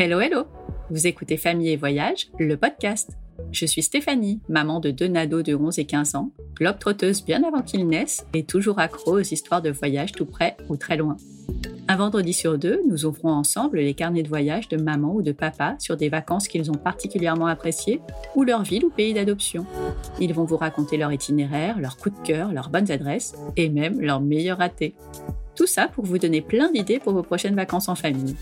Hello, hello Vous écoutez Famille et Voyage, le podcast. Je suis Stéphanie, maman de deux nados de 11 et 15 ans, globe-trotteuse bien avant qu'ils naissent et toujours accro aux histoires de voyage tout près ou très loin. Un vendredi sur deux, nous ouvrons ensemble les carnets de voyage de maman ou de papa sur des vacances qu'ils ont particulièrement appréciées ou leur ville ou pays d'adoption. Ils vont vous raconter leur itinéraire, leurs coups de cœur, leurs bonnes adresses et même leurs meilleurs ratés. Tout ça pour vous donner plein d'idées pour vos prochaines vacances en famille.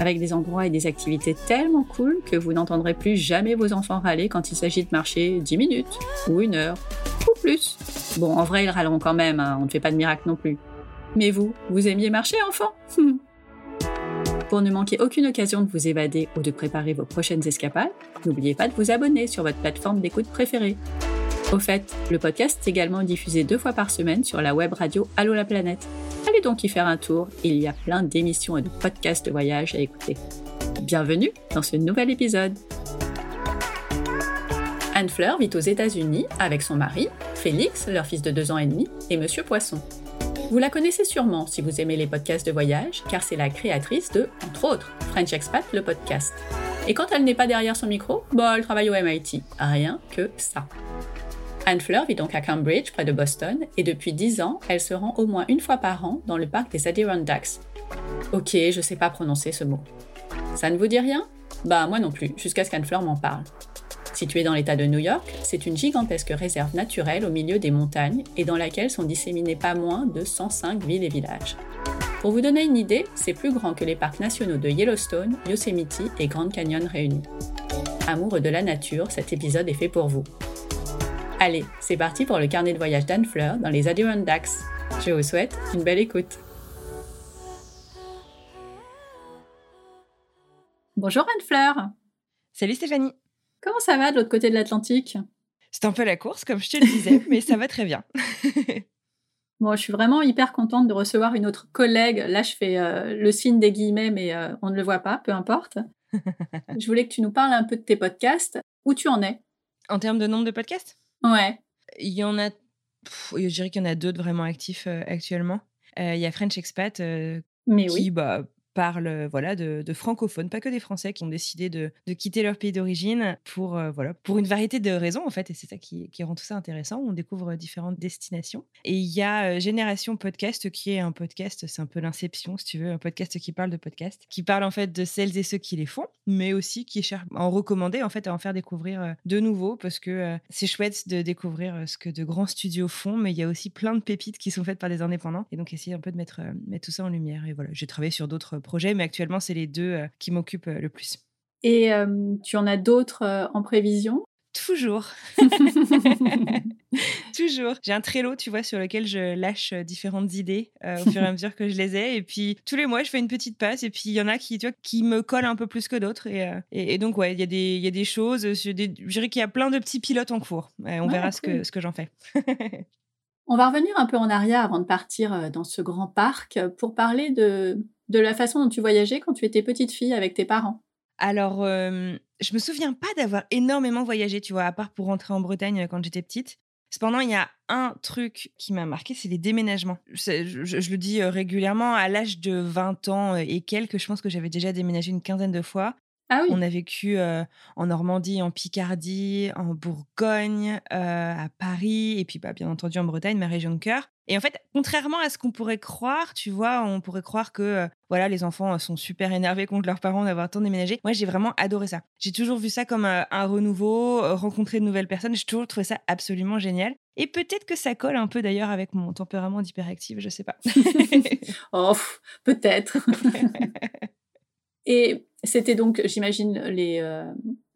Avec des endroits et des activités tellement cool que vous n'entendrez plus jamais vos enfants râler quand il s'agit de marcher 10 minutes, ou une heure, ou plus. Bon, en vrai, ils râleront quand même, hein, on ne fait pas de miracle non plus. Mais vous, vous aimiez marcher, enfant? Pour ne manquer aucune occasion de vous évader ou de préparer vos prochaines escapades, n'oubliez pas de vous abonner sur votre plateforme d'écoute préférée. Au fait, le podcast est également diffusé deux fois par semaine sur la web radio Allo la planète. Allez donc y faire un tour, il y a plein d'émissions et de podcasts de voyage à écouter. Bienvenue dans ce nouvel épisode. Anne Fleur vit aux États-Unis avec son mari, Félix, leur fils de deux ans et demi, et Monsieur Poisson. Vous la connaissez sûrement si vous aimez les podcasts de voyage, car c'est la créatrice de, entre autres, French Expat, le podcast. Et quand elle n'est pas derrière son micro, bah, elle travaille au MIT. Rien que ça. Anne Fleur vit donc à Cambridge, près de Boston, et depuis 10 ans, elle se rend au moins une fois par an dans le parc des Adirondacks. Ok, je sais pas prononcer ce mot. Ça ne vous dit rien? Bah moi non plus, jusqu'à ce qu'Anne Fleur m'en parle. Située dans l'État de New York, c'est une gigantesque réserve naturelle au milieu des montagnes et dans laquelle sont disséminés pas moins de 105 villes et villages. Pour vous donner une idée, c'est plus grand que les parcs nationaux de Yellowstone, Yosemite et Grand Canyon réunis. Amoureux de la nature, cet épisode est fait pour vous. Allez, c'est parti pour le carnet de voyage d'Anne Fleur dans les Adirondacks. Je vous souhaite une belle écoute. Bonjour Anne Fleur. Salut Stéphanie. Comment ça va de l'autre côté de l'Atlantique? C'est un peu la course, comme je te le disais, mais ça va très bien. bon, je suis vraiment hyper contente de recevoir une autre collègue. Là, je fais euh, le signe des guillemets, mais euh, on ne le voit pas, peu importe. je voulais que tu nous parles un peu de tes podcasts. Où tu en es? En termes de nombre de podcasts? Ouais. Il y en a, je dirais qu'il y en a deux vraiment actifs euh, actuellement. Il y a French Expat mais qui, oui. bah, parlent voilà, de, francophones, pas que des Français qui ont décidé de, de quitter leur pays d'origine pour, euh, voilà, pour une variété de raisons, en fait, et c'est ça qui, rend tout ça intéressant. On découvre différentes destinations. Et il y a euh, Génération Podcast, qui est un podcast, c'est un peu l'inception, si tu veux, un podcast qui parle de podcast, qui parle en fait de celles et ceux qui les font, mais aussi qui cherche à en recommander, en fait, à en faire découvrir euh, de nouveau, parce que euh, c'est chouette de découvrir euh, ce que de grands studios font, mais il y a aussi plein de pépites qui sont faites par des indépendants, et donc essayer un peu de mettre, euh, mettre tout ça en lumière. Et voilà, j'ai travaillé sur d'autres projets, mais actuellement, c'est les deux euh, qui m'occupent euh, le plus. Et euh, tu en as d'autres euh, en prévision? Toujours. Toujours. J'ai un Trello, tu vois, sur lequel je lâche différentes idées euh, au fur et à mesure que je les ai. Et puis, tous les mois, je fais une petite passe. Et puis, il y en a qui, tu vois, qui me collent un peu plus que d'autres. Et, euh, et, et, donc, ouais, il y, a des, y a des choses. Je, des, je dirais qu'il y a plein de petits pilotes en cours. on ouais, verra cool. ce que, ce que j'en fais. On va revenir un peu en arrière avant de partir dans ce grand parc pour parler de, de la façon dont tu voyageais quand tu étais petite fille avec tes parents? Alors, euh, je me souviens pas d'avoir énormément voyagé, tu vois, à part pour rentrer en Bretagne quand j'étais petite. Cependant, il y a un truc qui m'a marqué, c'est les déménagements. Je, je, je, le dis euh, régulièrement, à l'âge de 20 ans et quelques, je pense que j'avais déjà déménagé une quinzaine de fois. Ah oui. On a vécu euh, en Normandie, en Picardie, en Bourgogne, euh, à Paris, et puis bah, bien entendu en Bretagne, ma région de cœur. Et en fait, contrairement à ce qu'on pourrait croire, tu vois, on pourrait croire que euh, voilà, les enfants sont super énervés contre leurs parents d'avoir tant déménagé. Moi, j'ai vraiment adoré ça. J'ai toujours vu ça comme euh, un renouveau, euh, rencontrer de nouvelles personnes. J'ai toujours trouvé ça absolument génial. Et peut-être que ça colle un peu d'ailleurs avec mon tempérament d'hyperactive, je sais pas. oh, peut-être. Et c'était donc, j'imagine, les, euh,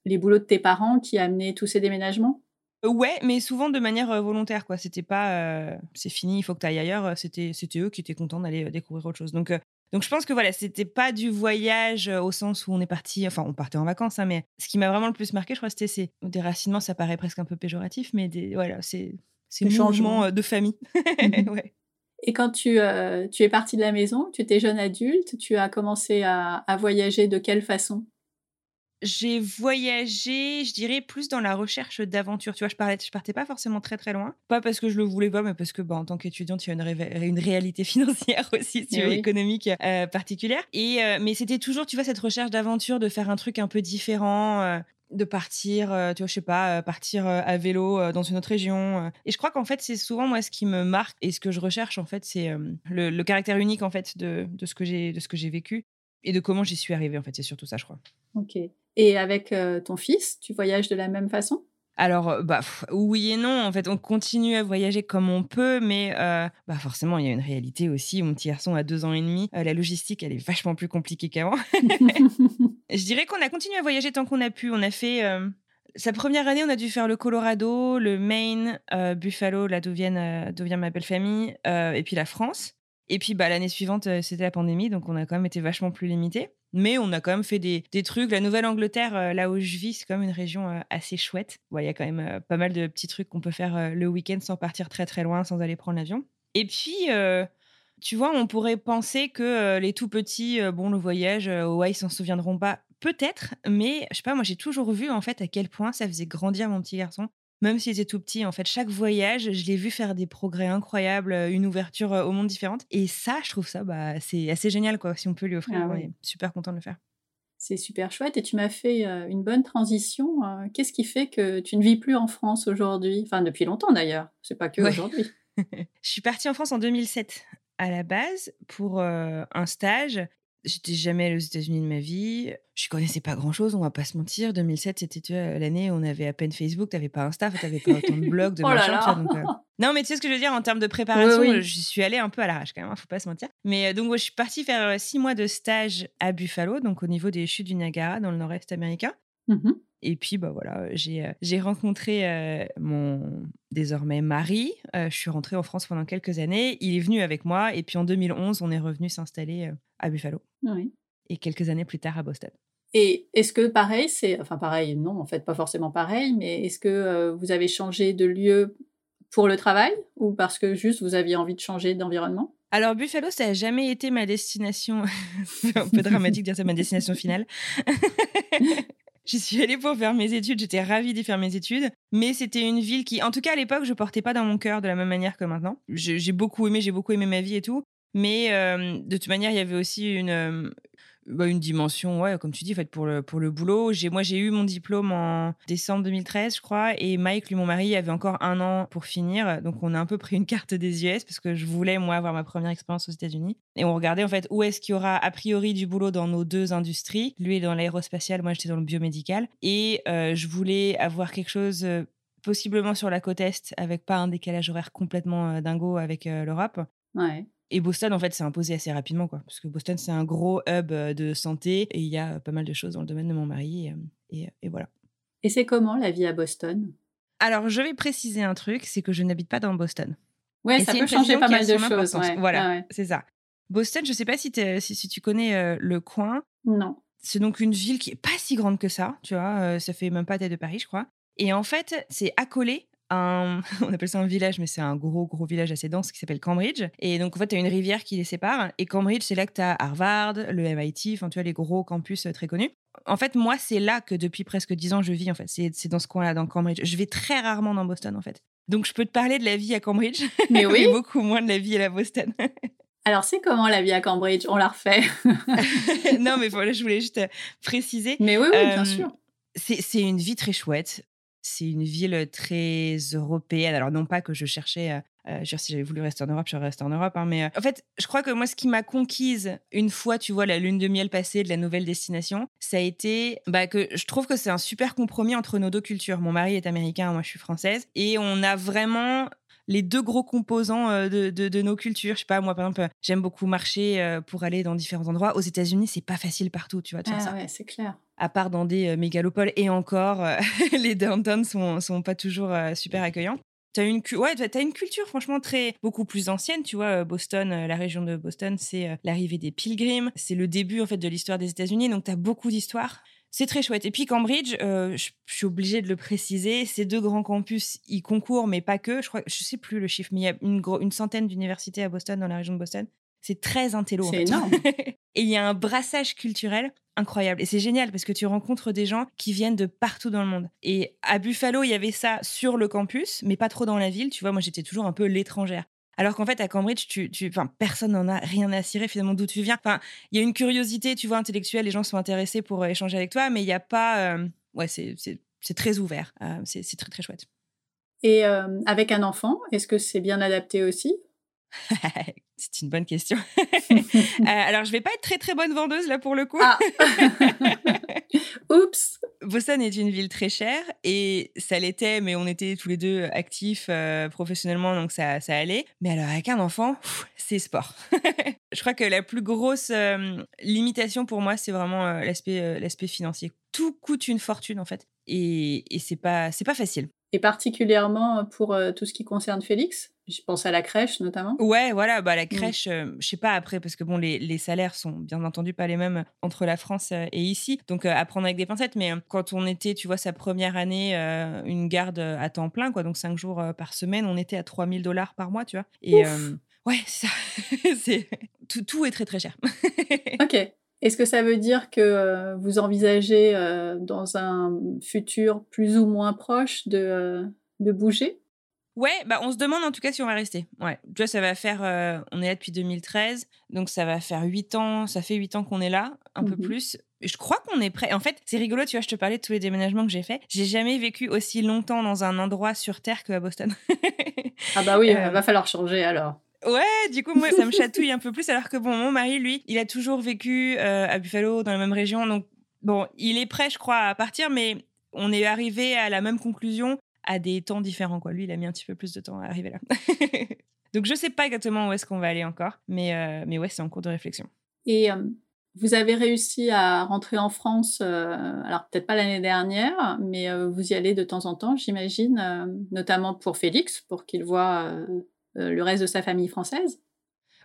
les boulots de tes parents qui amenaient tous ces déménagements? Ouais, mais souvent de manière euh, volontaire, quoi. C'était pas euh, c'est fini, il faut que tu ailles ailleurs. C'était, c'était eux qui étaient contents d'aller euh, découvrir autre chose. Donc, euh, donc je pense que voilà, c'était pas du voyage euh, au sens où on est parti, enfin, on partait en vacances, hein, mais ce qui m'a vraiment le plus marqué, je crois, c'était ces déracinements. Ça paraît presque un peu péjoratif, mais des, voilà, c'est, c'est changement de famille. ouais. Et quand tu, euh, tu es partie de la maison, tu étais jeune adulte, tu as commencé à, à voyager de quelle façon? J'ai voyagé, je dirais, plus dans la recherche d'aventure. Tu vois, je, parlais, je partais pas forcément très très loin. Pas parce que je le voulais pas, mais parce que bah, en tant qu'étudiante, il y a une, une réalité financière aussi, eh économique euh, particulière. Et, euh, mais c'était toujours, tu vois, cette recherche d'aventure, de faire un truc un peu différent. Euh, de partir, tu vois, je sais pas, partir à vélo dans une autre région. Et je crois qu'en fait, c'est souvent moi ce qui me marque et ce que je recherche en fait, c'est le, le, caractère unique en fait de, de ce que j'ai de ce que j'ai vécu et de comment j'y suis arrivée. En fait, c'est surtout ça, je crois. Ok. Et avec euh, ton fils, tu voyages de la même façon? Alors, euh, bah, oui et non. En fait, on continue à voyager comme on peut, mais euh, bah, forcément, il y a une réalité aussi. Mon petit garçon a deux ans et demi. la logistique, elle est vachement plus compliquée qu'avant. Je dirais qu'on a continué à voyager tant qu'on a pu. On a fait. sa première année, on a dû faire le Colorado, le Maine, Buffalo, là d'où vient, vient ma belle famille, et puis la France. Et puis bah, l'année suivante, c'était la pandémie, donc on a quand même été vachement plus limité. Mais on a quand même fait des, des trucs. La Nouvelle-Angleterre, euh, là où je vis, c'est quand même une région euh, assez chouette. Il y a quand même euh, pas mal de petits trucs qu'on peut faire le week-end sans partir très très loin, sans aller prendre l'avion. Et puis, tu vois, on pourrait penser que les tout petits, bon, le voyage, ouais, ils s'en souviendront pas. Peut-être, mais je sais pas, moi j'ai toujours vu en fait à quel point ça faisait grandir mon petit garçon même s'il était tout petit, en fait, chaque voyage, je l'ai vu faire des progrès incroyables, euh, une ouverture euh, au monde différente. Et ça, je trouve ça, bah, c'est assez génial, quoi. Si on peut lui offrir, ah on est super content de le faire. C'est super chouette. Et tu m'as fait euh, une bonne transition. Qu'est-ce qui fait que tu ne vis plus en France aujourd'hui? Enfin, depuis longtemps d'ailleurs. C'est pas que aujourd'hui. je suis partie en France en 2007 à la base pour un stage J'étais jamais allée aux États-Unis de ma vie. Je connaissais pas grand-chose, on va pas se mentir. 2007, c'était l'année où on avait à peine Facebook, t'avais pas Insta, t'avais pas autant de blogs, de oh machin. Euh. Non, mais tu sais ce que je veux dire en termes de préparation, je suis allée un peu à l'arrache quand même, hein, faut pas se mentir. Mais euh, donc, je suis partie faire euh, six mois de stage à Buffalo, donc au niveau des chutes du Niagara, dans le nord-est américain. Mmh et puis, bah voilà, j'ai, j'ai rencontré mon désormais mari. je suis rentrée en France pendant quelques années. Il est venu avec moi. Et puis en 2011, on est revenu s'installer à Buffalo. Oui. Et quelques années plus tard à Boston. Et est-ce que pareil, c'est. Enfin, pareil, non, en fait, pas forcément pareil, mais est-ce que vous avez changé de lieu pour le travail ou parce que juste vous aviez envie de changer d'environnement? Alors Buffalo, ça n'a jamais été ma destination. c'est un peu dramatique de dire c'est ma destination finale. J'y suis allée pour faire mes études, j'étais ravie d'y faire mes études, mais c'était une ville qui, en tout cas à l'époque, je portais pas dans mon cœur de la même manière que maintenant. J'ai beaucoup aimé, j'ai beaucoup aimé ma vie et tout, mais euh, de toute manière, il y avait aussi une, euh, bah, une dimension, ouais, comme tu dis, fait, pour, le, pour le boulot. Moi, j'ai eu mon diplôme en décembre 2013, je crois, et Mike, lui, mon mari, avait encore un an pour finir. Donc, on a un peu pris une carte des US parce que je voulais, moi, avoir ma première expérience aux États-Unis. Et on regardait, en fait, où est-ce qu'il y aura, a priori, du boulot dans nos deux industries. Lui est dans l'aérospatial, moi, j'étais dans le biomédical. Et euh, je voulais avoir quelque chose euh, possiblement sur la côte Est, avec pas un décalage horaire complètement euh, dingo avec l'Europe. Ouais. Et Boston, en fait, s'est imposé assez rapidement, quoi. Parce que Boston, c'est un gros hub euh, de santé et il y a pas mal de choses dans le domaine de mon mari. Et, et, voilà. Et c'est comment la vie à Boston? Alors, je vais préciser un truc c'est que je n'habite pas dans Boston. Ouais, ça peut changer pas mal de choses. Voilà, c'est ça. Boston, je ne sais pas si, si, si, tu connais euh, le coin. Non. C'est donc une ville qui est pas si grande que ça, tu vois. Euh, ça fait même pas tête de Paris, je crois. Et en fait, c'est accolé on appelle ça un village, mais c'est un gros, gros village assez dense qui s'appelle Cambridge. Et donc, en fait, tu as une rivière qui les sépare. Et Cambridge, c'est là que tu as Harvard, le MIT, enfin, tu vois, les gros campus euh, très connus. En fait, moi, c'est là que depuis presque dix ans, je vis, en fait. C'est dans ce coin-là, dans Cambridge. Je vais très rarement dans Boston, en fait. Donc, je peux te parler de la vie à Cambridge, mais oui. beaucoup moins de la vie à la Boston. Alors, c'est comment la vie à Cambridge? On la refait. non, mais voilà, je voulais juste euh, préciser. Mais oui, oui, bien euh, sûr. C'est une vie très chouette. C'est une ville très européenne. Alors, non pas que je cherchais, euh, si j'avais voulu rester en Europe, je restée en Europe. Hein, mais en fait, je crois que moi, ce qui m'a conquise une fois, tu vois, la lune de miel passée de la nouvelle destination, ça a été bah, que je trouve que c'est un super compromis entre nos deux cultures. Mon mari est américain, moi, je suis française. Et on a vraiment les deux gros composants de, de, nos cultures. Je sais pas, moi, par exemple, j'aime beaucoup marcher pour aller dans différents endroits. Aux États-Unis, c'est pas facile partout, tu vois, de faire ah, Ouais, c'est clair à part dans des mégalopoles. Et encore, les downtowns sont, sont pas toujours super accueillants. Tu as une, ouais, as une culture franchement très beaucoup plus ancienne, tu vois. Boston, la région de Boston, c'est l'arrivée des pilgrims, c'est le début en fait de l'histoire des États-Unis, donc tu as beaucoup d'histoires. C'est très chouette. Et puis Cambridge, je suis obligée de le préciser, ces deux grands campus, ils concourent, mais pas que. Je crois, je sais plus le chiffre, mais il y a une, une centaine d'universités à Boston, dans la région de Boston. C'est très intello. C'est énorme. et il y a un brassage culturel incroyable. Et c'est génial parce que tu rencontres des gens qui viennent de partout dans le monde. Et à Buffalo, il y avait ça sur le campus, mais pas trop dans la ville. Tu vois, moi, j'étais toujours un peu l'étrangère. Alors qu'en fait, à Cambridge, tu, tu, personne n'en a rien à cirer finalement d'où tu viens. Enfin, il y a une curiosité, tu vois, intellectuelle, les gens sont intéressés pour euh, échanger avec toi, mais il n'y a pas. Euh, ouais, c'est très ouvert. Euh, c'est très, très chouette. Et avec un enfant, est-ce que c'est bien adapté aussi? C'est une bonne question. Euh, alors, je vais pas être très très bonne vendeuse là pour le coup. Ah. Oups. Boston est une ville très chère et ça l'était, mais on était tous les deux actifs euh, professionnellement, donc ça, ça allait. Mais alors, avec un enfant, c'est sport. je crois que la plus grosse euh, limitation pour moi, c'est vraiment l'aspect l'aspect financier. Tout coûte une fortune en fait, et, et c'est pas c'est pas facile. Et particulièrement pour tout ce qui concerne Félix je pense à la crèche notamment. Ouais, voilà, bah la mmh. crèche, je je sais pas après parce que bon, les, les, salaires sont bien entendu pas les mêmes entre la France et ici, donc à prendre avec des pincettes. Mais quand on était, tu vois, sa première année, une garde à temps plein, quoi, donc cinq jours par semaine, on était à 3000 dollars par mois, tu vois. Et ouais, ça, c'est tout, tout est très très cher. ok. Est-ce que ça veut dire que vous envisagez dans un futur plus ou moins proche de, de bouger? Ouais, bah on se demande en tout cas si on va rester. Ouais, tu vois, ça va faire. Euh, on est là depuis 2013, donc ça va faire 8 ans. Ça fait 8 ans qu'on est là, un peu mmh plus. Je crois qu'on est prêt. En fait, c'est rigolo, tu vois, je te parlais de tous les déménagements que j'ai faits. J'ai jamais vécu aussi longtemps dans un endroit sur Terre qu'à Boston. ah bah oui, il euh, va falloir changer alors. Ouais, du coup, moi, ça me chatouille un peu plus, alors que bon, mon mari, lui, il a toujours vécu euh, à Buffalo, dans la même région. Donc, bon, il est prêt, je crois, à partir, mais on est arrivé à la même conclusion à des temps différents. Quoi. Lui, il a mis un petit peu plus de temps à arriver là. Donc, je sais pas exactement où est-ce qu'on va aller encore, mais, euh, mais ouais, c'est en cours de réflexion. Et euh, vous avez réussi à rentrer en France, alors peut-être pas l'année dernière, mais vous y allez de temps en temps, j'imagine, notamment pour Félix, pour qu'il voit le reste de sa famille française.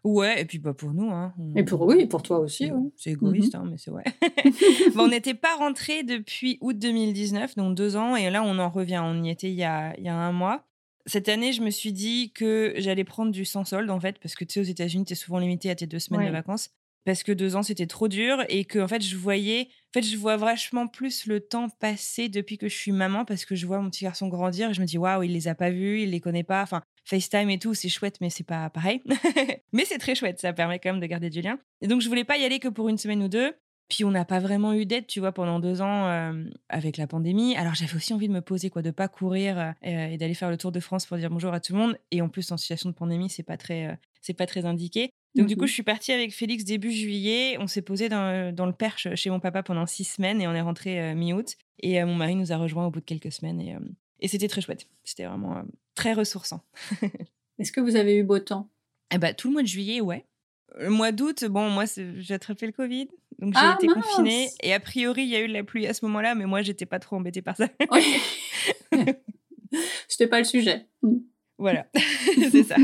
Ouais, et puis bah, pour nous. Hein, Et pour oui, pour toi aussi. C'est égoïste, mmh hein, mais c'est ouais. bon, on n'était pas rentré depuis août 2019, donc deux ans, et là on en revient. On y était il y a, il y a un mois. Cette année, je me suis dit que j'allais prendre du sans solde en fait, parce que tu sais, aux États-Unis, tu es souvent limité à tes deux semaines de vacances. Parce que deux ans, c'était trop dur et que en fait, je voyais, en fait, je vois vachement plus le temps passer depuis que je suis maman parce que je vois mon petit garçon grandir et je me dis waouh, il les a pas vus, il les connaît pas. Enfin, FaceTime et tout, c'est chouette, mais c'est pas pareil. mais c'est très chouette, ça permet quand même de garder du lien. Et donc, je voulais pas y aller que pour une semaine ou deux. Puis on n'a pas vraiment eu d'aide, tu vois, pendant deux ans euh, avec la pandémie. Alors j'avais aussi envie de me poser, quoi, de pas courir euh, et d'aller faire le tour de France pour dire bonjour à tout le monde. Et en plus, en situation de pandémie, c'est pas très, euh, c'est pas très indiqué. Donc du coup, mmh je suis partie avec Félix début juillet. On s'est posé dans, dans, le Perche chez mon papa pendant six semaines et on est rentré mi-août. Et mon mari nous a rejoints au bout de quelques semaines et, et c'était très chouette. C'était vraiment très ressourçant. Est-ce que vous avez eu beau temps? Eh ben, Tout le mois de juillet, ouais. Le mois d'août, bon, moi, j'ai attrapé le Covid, donc j'ai ah, été confinée. Et a priori, il y a eu de la pluie à ce moment-là, mais moi, j'étais pas trop embêtée par ça. C'était pas le sujet. Voilà, c'est ça.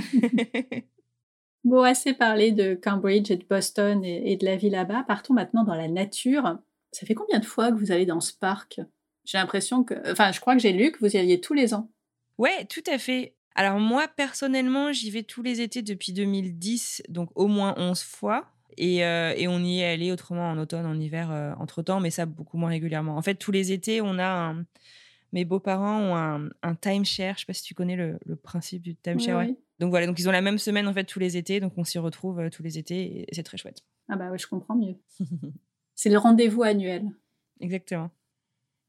bon, assez parlé de Cambridge et de Boston et, et de la vie là-bas. Partons maintenant dans la nature. Ça fait combien de fois que vous allez dans ce parc? J'ai l'impression que. Enfin, je crois que j'ai lu que vous y alliez tous les ans. Ouais, tout à fait. Alors moi, personnellement, j'y vais tous les étés depuis 2010, donc au moins 11 fois. Et, euh, et on y est allé autrement en automne, en hiver, euh, entre-temps, mais ça beaucoup moins régulièrement. En fait, tous les étés, on a un... Mes beaux-parents ont un, un timeshare. Je sais pas si tu connais le, le principe du timeshare. Oui, Donc voilà, donc ils ont la même semaine en fait tous les étés, donc on s'y retrouve euh, tous les étés et c'est très chouette. Ah bah oui, je comprends mieux. c'est le rendez-vous annuel. Exactement.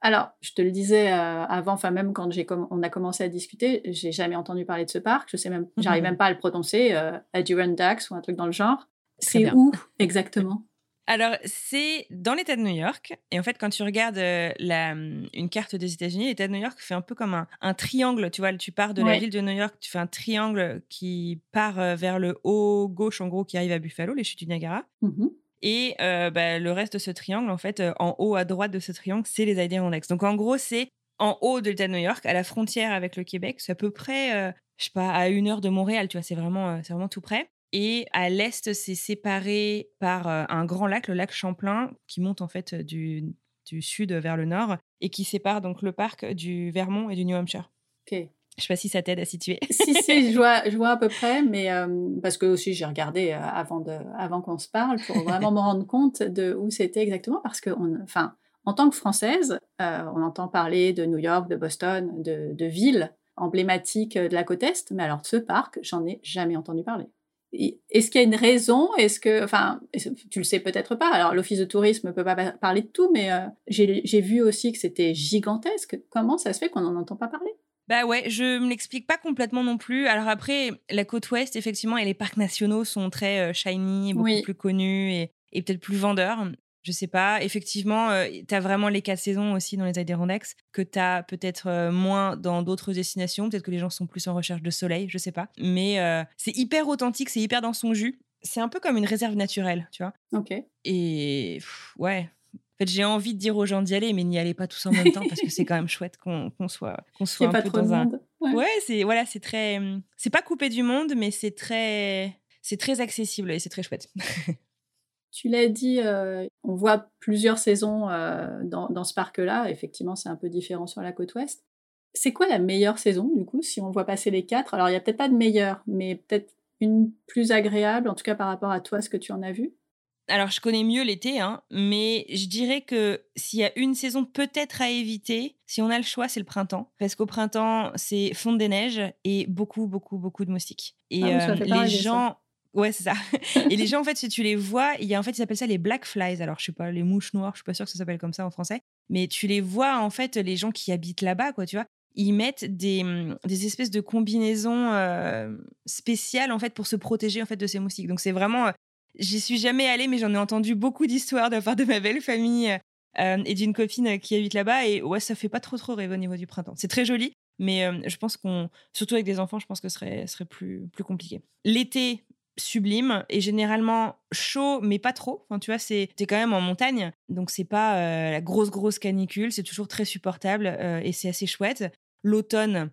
Alors, je te le disais euh, avant, enfin même quand on a commencé à discuter, j'ai jamais entendu parler de ce parc. Je sais même, j'arrive même pas à le prononcer, euh, Adirondack ou un truc dans le genre. C'est où exactement? Alors, c'est dans l'État de New York. Et en fait, quand tu regardes euh, la, une carte des États-Unis, l'État de New York fait un peu comme un, triangle. Tu vois, tu pars de la ville de New York, tu fais un triangle qui part euh, vers le haut gauche, en gros, qui arrive à Buffalo, les chutes du Niagara. Mmh et bah, le reste de ce triangle, en fait, en haut à droite de ce triangle, c'est les Adirondacks. Donc en gros, c'est en haut de l'État de New York, à la frontière avec le Québec. C'est à peu près, euh, je sais pas, à une heure de Montréal, tu vois, c'est vraiment, vraiment tout près. Et à l'est, c'est séparé par un grand lac, le lac Champlain, qui monte en fait du, sud vers le nord et qui sépare donc le parc du Vermont et du New Hampshire. Je sais pas si ça t'aide à situer. si, si, je vois, je vois à peu près, mais parce que aussi j'ai regardé avant, de, avant qu'on se parle pour vraiment me rendre compte de où c'était exactement, parce que, enfin, en tant que Française, on entend parler de New York, de Boston, de, de villes emblématiques de la côte Est, mais alors ce parc, j'en ai jamais entendu parler. Est-ce qu'il y a une raison? Est-ce que, enfin, tu le sais peut-être pas. Alors, l'office de tourisme ne peut pas parler de tout, mais j'ai vu aussi que c'était gigantesque. Comment ça se fait qu'on n'en entend pas parler? Bah ouais, je me l'explique pas complètement non plus. Alors après, la côte ouest, effectivement, et les parcs nationaux sont très shiny, beaucoup plus connus et, et peut-être plus vendeurs je sais pas. Effectivement, tu as vraiment les quatre saisons aussi dans les Adirondacks que tu as peut-être moins dans d'autres destinations. Peut-être que les gens sont plus en recherche de soleil, je sais pas. Mais c'est hyper authentique, c'est hyper dans son jus. C'est un peu comme une réserve naturelle, tu vois. Ok. Et ouais. En fait, j'ai envie de dire aux gens d'y aller, mais n'y allez pas tous en même temps parce que c'est quand même chouette qu'on soit, qu'on soit un pas peu trop dans un. Monde. Ouais, c'est voilà, c'est très, c'est pas coupé du monde, mais c'est très, c'est très accessible et c'est très chouette. Tu l'as dit, euh, on voit plusieurs saisons euh, dans, ce parc-là. Effectivement, c'est un peu différent sur la côte ouest. C'est quoi la meilleure saison, du coup, si on voit passer les quatre? Alors, il n'y a peut-être pas de meilleure, mais peut-être une plus agréable, en tout cas par rapport à toi, ce que tu en as vu alors, je connais mieux l'été, hein, mais je dirais que s'il y a une saison peut-être à éviter, si on a le choix, c'est le printemps. Parce qu'au printemps, c'est fonte des neiges et beaucoup, beaucoup, beaucoup de moustiques. Et ah euh, les gens, Ouais, c'est ça. et les gens, en fait, si tu les vois, il y a en fait, ils appellent ça les black flies. Alors, je sais pas, les mouches noires, je suis pas sûre que ça s'appelle comme ça en français. Mais tu les vois, en fait, les gens qui habitent là-bas, quoi, tu vois. Ils mettent des, mmh, des espèces de combinaisons euh, spéciales, en fait, pour se protéger, en fait, de ces moustiques. Donc, c'est vraiment. Euh, j'y suis jamais allée, mais j'en ai entendu beaucoup d'histoires de la part de ma belle famille euh, et d'une copine qui habite là-bas. Et ouais, ça fait pas trop, trop rêver au niveau du printemps. C'est très joli. Mais je pense qu'on, surtout avec des enfants, je pense que ce serait, serait plus, plus compliqué. L'été, sublime et généralement chaud mais pas trop enfin tu vois c'est t'es quand même en montagne donc c'est pas euh, la grosse grosse canicule c'est toujours très supportable euh, et c'est assez chouette l'automne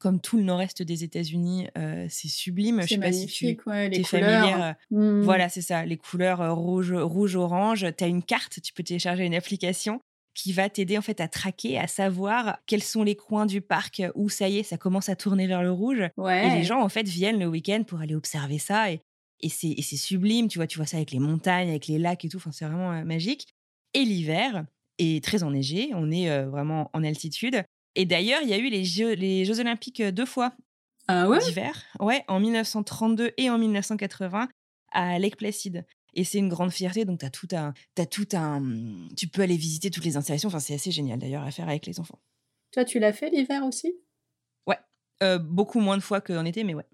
comme tout le nord-est des États-Unis, euh, c'est sublime. C'est magnifique, ouais, les couleurs. Mmh. Voilà, c'est ça, les couleurs rouge, rouge, orange. Tu as une carte, tu peux télécharger une application qui va t'aider en fait à traquer, à savoir quels sont les coins du parc où ça y est, ça commence à tourner vers le rouge. Et les gens en fait viennent le week-end pour aller observer ça et, et c'est sublime. Tu vois, tu vois ça avec les montagnes, avec les lacs et tout. Enfin, c'est vraiment euh, magique. Et l'hiver est très enneigé. On est euh, vraiment en altitude. Et d'ailleurs, il y a eu les Jeux, les Jeux Olympiques euh, deux fois ah ouais? D'hiver. Ouais, en 1932 et en 1980 à Lake Placid. Et c'est une grande fierté. Donc, tu as tout un, as tout un. Tu peux aller visiter toutes les installations. Enfin, c'est assez génial d'ailleurs à faire avec les enfants. Toi, tu l'as fait l'hiver aussi? Ouais. Euh, beaucoup moins de fois qu'en été, mais ouais.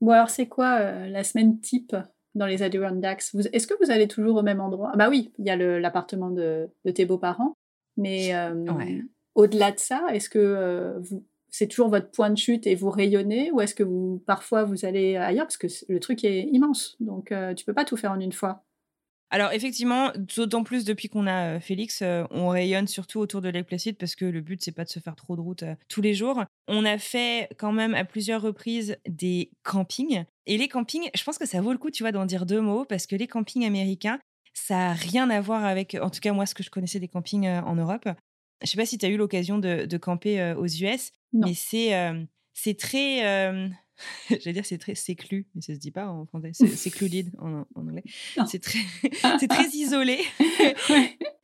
Bon, alors, c'est quoi euh, la semaine type dans les Adirondacks? Est-ce que vous allez toujours au même endroit? Bah oui, il y a l'appartement de, de, tes beaux-parents. Mais euh, au-delà de ça, est-ce que vous, c'est toujours votre point de chute et vous rayonnez ou est-ce que parfois vous allez ailleurs? Parce que le truc est immense donc euh, tu peux pas tout faire en une fois alors effectivement, d'autant plus depuis qu'on a euh, Félix, euh, on rayonne surtout autour de Lake Placid parce que le but c'est pas de se faire trop de route tous les jours. On a fait quand même à plusieurs reprises des campings et les campings, je pense que ça vaut le coup, tu vois, d'en dire deux mots parce que les campings américains, ça a rien à voir avec, en tout cas moi ce que je connaissais des campings en Europe. Je sais pas si tu as eu l'occasion de, camper aux US, mais c'est c'est très. J'allais dire c'est très séclu, mais ça se dit pas en français. C'est secluded en, en anglais. C'est très, c'est très isolé.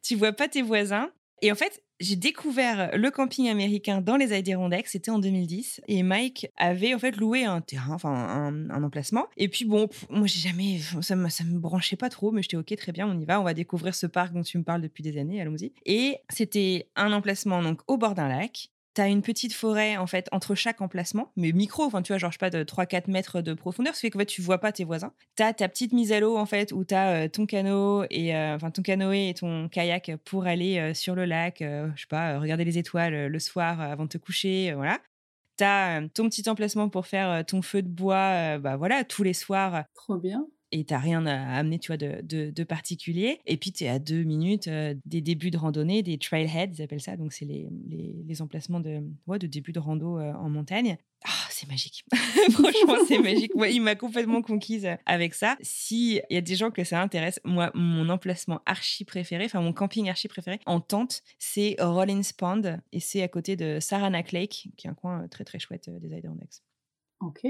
Tu vois pas tes voisins. Et en fait, j'ai découvert le camping américain dans les Adirondacks, c'était en 2010, et Mike avait en fait loué un terrain, enfin un, emplacement. Et puis bon, moi j'ai jamais, ça me, ça me branchait pas trop, mais j'étais ok, très bien, on y va, on va découvrir ce parc dont tu me parles depuis des années, allons-y. Et c'était un emplacement donc au bord d'un lac, T'as une petite forêt en fait entre chaque emplacement, mais micro, enfin tu vois, genre je sais pas de 3-4 mètres de profondeur, ce qui fait que fait, tu vois pas tes voisins. T'as ta petite mise à l'eau en fait où t'as as ton canot et euh, ton canoë et ton kayak pour aller euh, sur le lac, euh, je sais pas, regarder les étoiles le soir avant de te coucher, voilà. T'as ton petit emplacement pour faire ton feu de bois, bah voilà, tous les soirs. Trop bien. Et t'as rien à amener, tu vois, de, particulier. Et puis, tu es à deux minutes euh, des débuts de randonnée, des trailheads, ils appellent ça. Donc, c'est les, les, emplacements de, ouais, de début de rando euh, en montagne. Ah, c'est magique. Franchement, c'est magique. Moi, il m'a complètement conquise avec ça. S'il y a des gens que ça intéresse, moi, mon emplacement archi préféré, enfin, mon camping archi préféré en tente, c'est Rollins Pond et c'est à côté de Saranac Lake, qui est un coin très, très chouette des Adirondacks. Ok.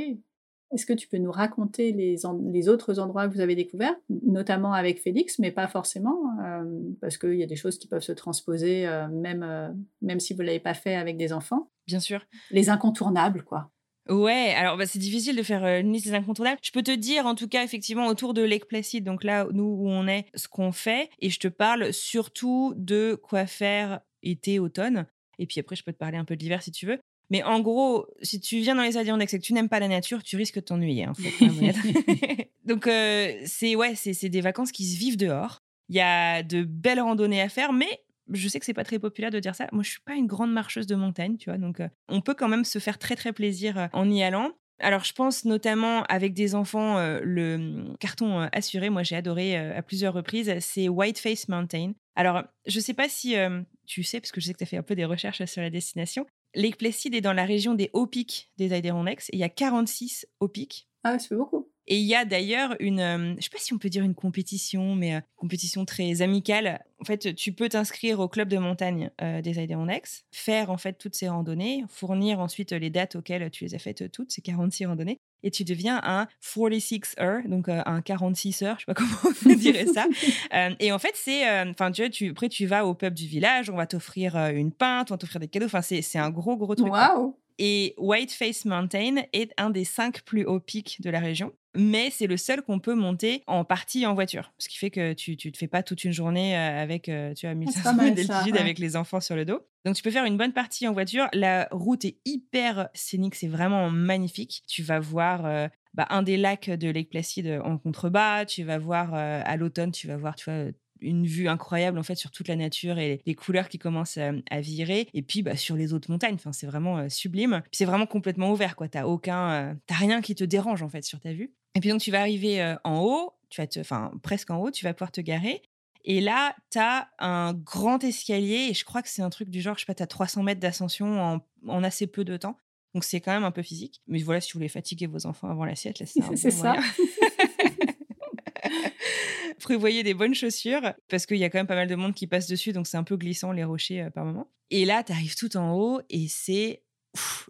Est-ce que tu peux nous raconter les, les, autres endroits que vous avez découverts, notamment avec Félix, mais pas forcément, euh, parce qu'il y a des choses qui peuvent se transposer euh, même, euh, même si vous ne l'avez pas fait avec des enfants? Bien sûr. Les incontournables, quoi. Ouais, alors bah, c'est difficile de faire une liste des incontournables. Je peux te dire, en tout cas, effectivement, autour de Lake Placid, donc là, nous où on est, ce qu'on fait, et je te parle surtout de quoi faire été, automne. Et puis après, je peux te parler un peu de l'hiver si tu veux. Mais en gros, si tu viens dans les Adirondacks et que tu n'aimes pas la nature, tu risques de t'ennuyer. Hein, Donc, euh, c'est ouais, c'est des vacances qui se vivent dehors. Il y a de belles randonnées à faire, mais je sais que c'est pas très populaire de dire ça. Moi, je suis pas une grande marcheuse de montagne, tu vois. Donc, euh, on peut quand même se faire très très plaisir euh, en y allant. Alors, je pense notamment avec des enfants, le hum, carton assuré, moi j'ai adoré à plusieurs reprises, c'est Whiteface Mountain. Alors, je sais pas si tu sais, parce que je sais que tu as fait un peu des recherches sur la destination, Lake Placid est dans la région des hauts pics des Adirondacks. Et il y a 46 hauts pics. Ah, c'est beaucoup. Et il y a d'ailleurs une, euh, je sais pas si on peut dire une compétition, mais euh, compétition très amicale. En fait, tu peux t'inscrire au club de montagne euh, des Adirondacks, faire en fait toutes ces randonnées, fournir ensuite les dates auxquelles tu les as faites toutes, ces 46 randonnées, et tu deviens un 46 heures, donc un 46 heures, je sais pas comment on dirait ça. et en fait, c'est, enfin, tu vois, tu, après tu vas au pub du village, on va t'offrir une pinte, on va t'offrir des cadeaux. Enfin, c'est un gros gros truc. Waouh. Et Whiteface Mountain est un des cinq plus hauts pics de la région mais c'est le seul qu'on peut monter en partie en voiture. Ce qui fait que tu ne te fais pas toute une journée euh, avec, euh, tu as 1500 mètres d'altitude avec les enfants sur le dos. Donc tu peux faire une bonne partie en voiture. La route est hyper scénique, c'est vraiment magnifique. Tu vas voir euh, bah, un des lacs de Lake Placid en contrebas. Tu vas voir à l'automne, tu vas voir, tu vois, une vue incroyable en fait sur toute la nature et les, couleurs qui commencent à, virer. Et puis bah, sur les autres montagnes, enfin c'est vraiment sublime. c'est vraiment complètement ouvert quoi. T'as aucun, rien qui te dérange en fait sur ta vue. Et puis donc tu vas arriver en haut, tu vas enfin presque en haut, tu vas pouvoir te garer. Et là, tu as un grand escalier, et je crois que c'est un truc du genre, je sais pas, tu as 300 mètres d'ascension en, assez peu de temps. Donc c'est quand même un peu physique. Mais voilà, si vous voulez fatiguer vos enfants avant l'assiette, c'est ça. Prévoyez des bonnes chaussures parce qu'il y a quand même pas mal de monde qui passe dessus, donc c'est un peu glissant les rochers par moment. Et là, tu arrives tout en haut et c'est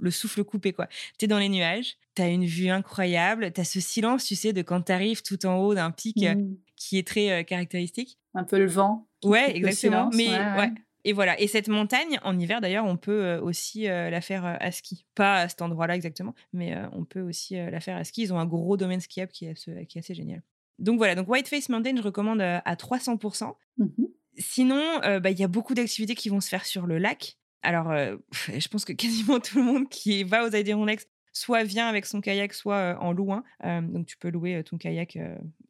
le souffle coupé quoi. Tu es dans les nuages, tu as une vue incroyable, tu as ce silence, tu sais, de quand tu arrives tout en haut d'un pic mmh. qui est très caractéristique. Un peu le vent. Ouais, exactement. Mais ouais. Et voilà. Et cette montagne, en hiver d'ailleurs, on peut aussi la faire à ski. Pas à cet endroit-là exactement, mais on peut aussi la faire à ski. Ils ont un gros domaine skiable qui est, qui est assez génial. Donc voilà, donc Whiteface Mountain, je recommande à 300%. Mmh Sinon, bah, il y a beaucoup d'activités qui vont se faire sur le lac. Alors, je pense que quasiment tout le monde qui va aux Adirondacks soit vient avec son kayak, soit en loue donc, tu peux louer ton kayak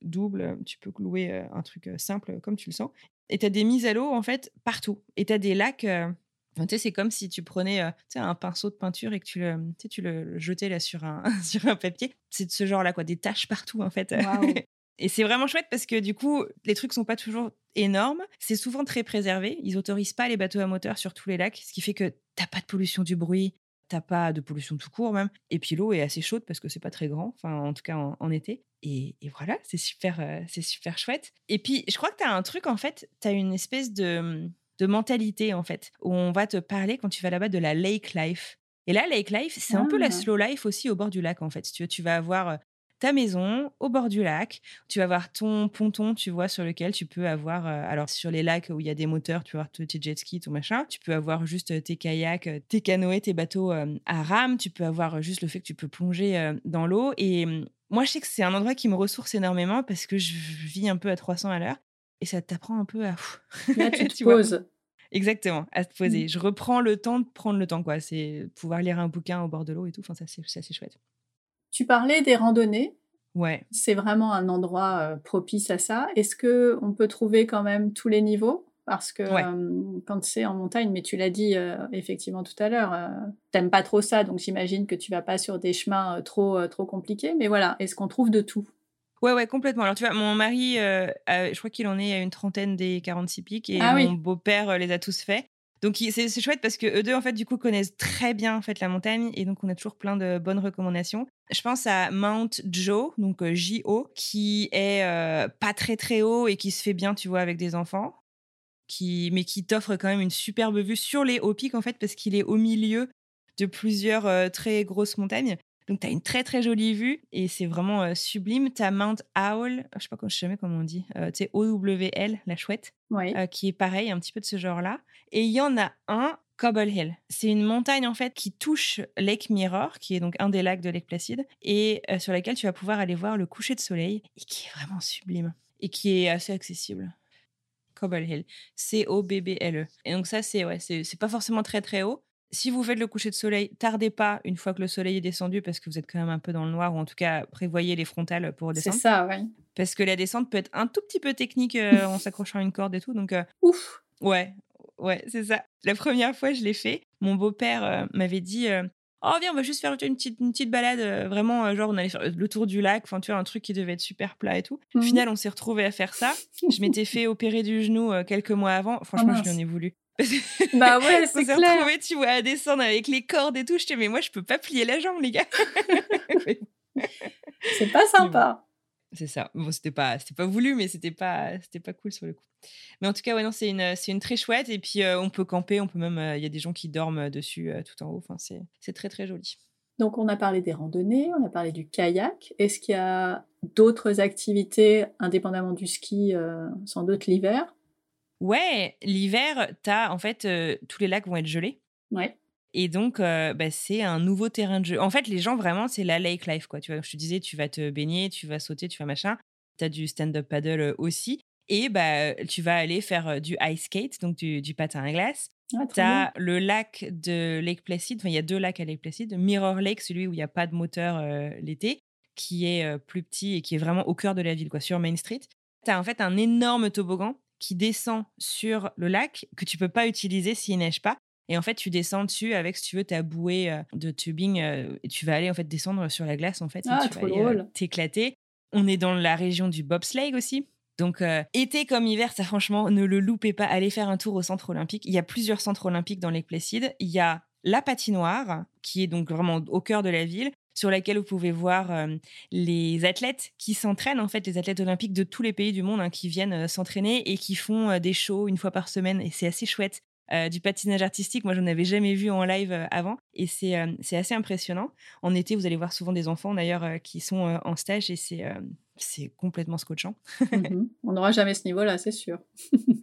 double, tu peux louer un truc simple comme tu le sens. Et tu as des mises à l'eau, en fait, partout. Et tu as des lacs. tu sais, c'est comme si tu prenais un pinceau de peinture et que tu le, tu le jetais là sur un, sur un papier. C'est de ce genre-là, quoi, des taches partout, en fait. Et c'est vraiment chouette parce que du coup, les trucs sont pas toujours énormes. C'est souvent très préservé. Ils autorisent pas les bateaux à moteur sur tous les lacs, ce qui fait que t'as pas de pollution du bruit, t'as pas de pollution tout court même. Et puis l'eau est assez chaude parce que c'est pas très grand, enfin en tout cas en, été. Et, voilà, c'est super, euh, c'est super chouette. Et puis je crois que t'as un truc en fait, t'as une espèce de, de mentalité en fait, où on va te parler quand tu vas là-bas de la lake life. Et là, Lake Life, c'est un peu la ah. slow life aussi au bord du lac, en fait. tu, veux, tu vas avoir euh, ta maison au bord du lac. Tu vas avoir ton ponton, tu vois, sur lequel tu peux avoir, euh, alors sur les lacs où il y a des moteurs, tu vas avoir tes jet skis, ton machin. Tu peux avoir juste euh, tes kayaks, euh, tes canoës, tes bateaux à rame. Tu peux avoir juste le fait que tu peux plonger dans l'eau. Et moi, je sais que c'est un endroit qui me ressource énormément parce que je vis un peu à 300 à l'heure et ça t'apprend un peu à. Là, tu te poses. Exactement, à te poser. Mmh. Je reprends le temps de prendre le temps, quoi. C'est pouvoir lire un bouquin au bord de l'eau et tout. Enfin, ça, c'est assez chouette. Tu parlais des randonnées. Ouais. C'est vraiment un endroit propice à ça. Est-ce que on peut trouver quand même tous les niveaux? Parce que quand c'est en montagne, mais tu l'as dit effectivement tout à l'heure, t'aimes pas trop ça, donc j'imagine que tu vas pas sur des chemins trop trop compliqués. Mais voilà, est-ce qu'on trouve de tout? Ouais, ouais, complètement. Alors, tu vois, mon mari, euh, je crois qu'il en est à une trentaine des 46 pics et ah mon beau-père euh, les a tous faits. Donc, c'est chouette parce que eux deux, en fait, du coup, connaissent très bien en fait, la montagne et donc on a toujours plein de bonnes recommandations. Je pense à Mount Joe, donc euh, J-O, qui est pas très très haut et qui se fait bien, tu vois, avec des enfants. Qui, mais qui t'offre quand même une superbe vue sur les hauts pics en fait parce qu'il est au milieu de plusieurs très grosses montagnes. Donc, tu as une très, très jolie vue et c'est vraiment sublime. Tu as Mount Owl, je sais pas sais jamais comment on dit, tu sais, O-W-L, la chouette, qui est pareil, un petit peu de ce genre-là. Et il y en a un, Cobble Hill. C'est une montagne en fait qui touche Lake Mirror, qui est donc un des lacs de Lake Placid, et sur laquelle tu vas pouvoir aller voir le coucher de soleil, et qui est vraiment sublime, et qui est assez accessible. Cobble Hill, C-O-B-B-L-E. Et donc ça, c'est ouais, c'est pas forcément très très haut, si vous faites le coucher de soleil, tardez pas une fois que le soleil est descendu parce que vous êtes quand même un peu dans le noir ou en tout cas prévoyez les frontales pour descendre. C'est ça, oui. Parce que la descente peut être un tout petit peu technique euh, en s'accrochant à une corde et tout. Donc, euh, ouf. Ouais, ouais, c'est ça. La première fois, je l'ai fait. Mon beau-père euh, m'avait dit Oh, viens, on va juste faire une petite, une petite balade. vraiment, genre, on allait faire le tour du lac. Enfin, tu vois, un truc qui devait être super plat et tout. Au mmh final, on s'est retrouvé à faire ça. je m'étais fait opérer du genou quelques mois avant. Franchement, oh, je lui en ai voulu. bah ouais, c'est clair. On s'est retrouvés, tu vois, à descendre avec les cordes et tout. Je dis, mais moi, je peux pas plier la jambe, les gars. c'est pas sympa. C'est ça. Bon, c'était pas, c'était pas voulu, mais c'était pas, c'était pas cool sur le coup. Mais en tout cas, ouais, non, c'est une, c'est une très chouette. Et puis, euh, on peut camper, on peut même, euh, il y a des gens qui dorment dessus euh, tout en haut. Enfin, c'est, c'est très, très joli. Donc, on a parlé des randonnées, on a parlé du kayak. Est-ce qu'il y a d'autres activités indépendamment du ski, sans doute l'hiver? Ouais, l'hiver, t'as en fait tous les lacs vont être gelés. Ouais. Et donc, bah, c'est un nouveau terrain de jeu. En fait, les gens, vraiment, c'est la lake life, quoi. Tu vois, je te disais, tu vas te baigner, tu vas sauter, tu vas machin. Tu as du stand-up paddle aussi. Et bah, tu vas aller faire du ice skate, donc du, patin à glace. Ah, tu as le lac de Lake Placid. Enfin, il y a deux lacs à Lake Placid. Mirror Lake, celui où il n'y a pas de moteur l'été, qui est plus petit et qui est vraiment au cœur de la ville, quoi, sur Main Street. Tu as en fait un énorme toboggan qui descend sur le lac que tu peux pas utiliser s'il neige pas. Et en fait, tu descends dessus avec, si tu veux, ta bouée euh, de tubing euh, et tu vas aller en fait descendre sur la glace en fait. Ah, tu trop vas euh, t'éclater. On est dans la région du bobsleigh aussi. Donc, été comme hiver, ça franchement, ne le loupez pas. Allez faire un tour au centre olympique. Il y a plusieurs centres olympiques dans les Placid. Il y a la patinoire, qui est donc vraiment au cœur de la ville sur laquelle vous pouvez voir les athlètes qui s'entraînent, en fait, les athlètes olympiques de tous les pays du monde hein, qui viennent s'entraîner et qui font des shows une fois par semaine. Et c'est assez chouette. Du patinage artistique, moi, je n'en avais jamais vu en live avant. Et c'est assez impressionnant. En été, vous allez voir souvent des enfants, d'ailleurs, qui sont en stage et c'est c'est complètement scotchant. Mmh On n'aura jamais ce niveau-là, c'est sûr.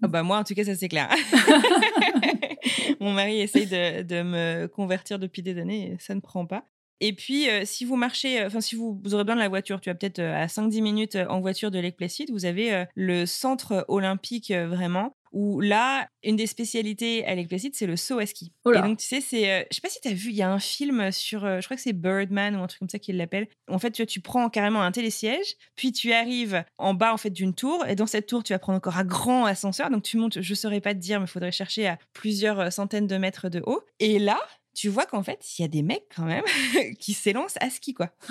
Ah bah moi, en tout cas, ça c'est clair. Mon mari essaye de, de, me convertir depuis des années et ça ne prend pas. Et puis, si vous marchez, enfin, si vous, aurez besoin de la voiture, tu vas peut-être à 5-10 minutes en voiture de Lake Placid, vous avez le centre olympique vraiment, où là, une des spécialités à Lake Placid, c'est le saut à ski. Oh et donc, tu sais, c'est. je sais pas si tu as vu, il y a un film sur. je crois que c'est Birdman ou un truc comme ça qu'il l'appelle. En fait, tu, tu prends carrément un télésiège, puis tu arrives en bas en fait d'une tour, et dans cette tour, tu vas prendre encore un grand ascenseur. Donc, tu montes, je saurais pas te dire, mais il faudrait chercher à plusieurs centaines de mètres de haut. Et là, tu vois qu'en fait, il y a des mecs quand même qui s'élancent à ski, quoi.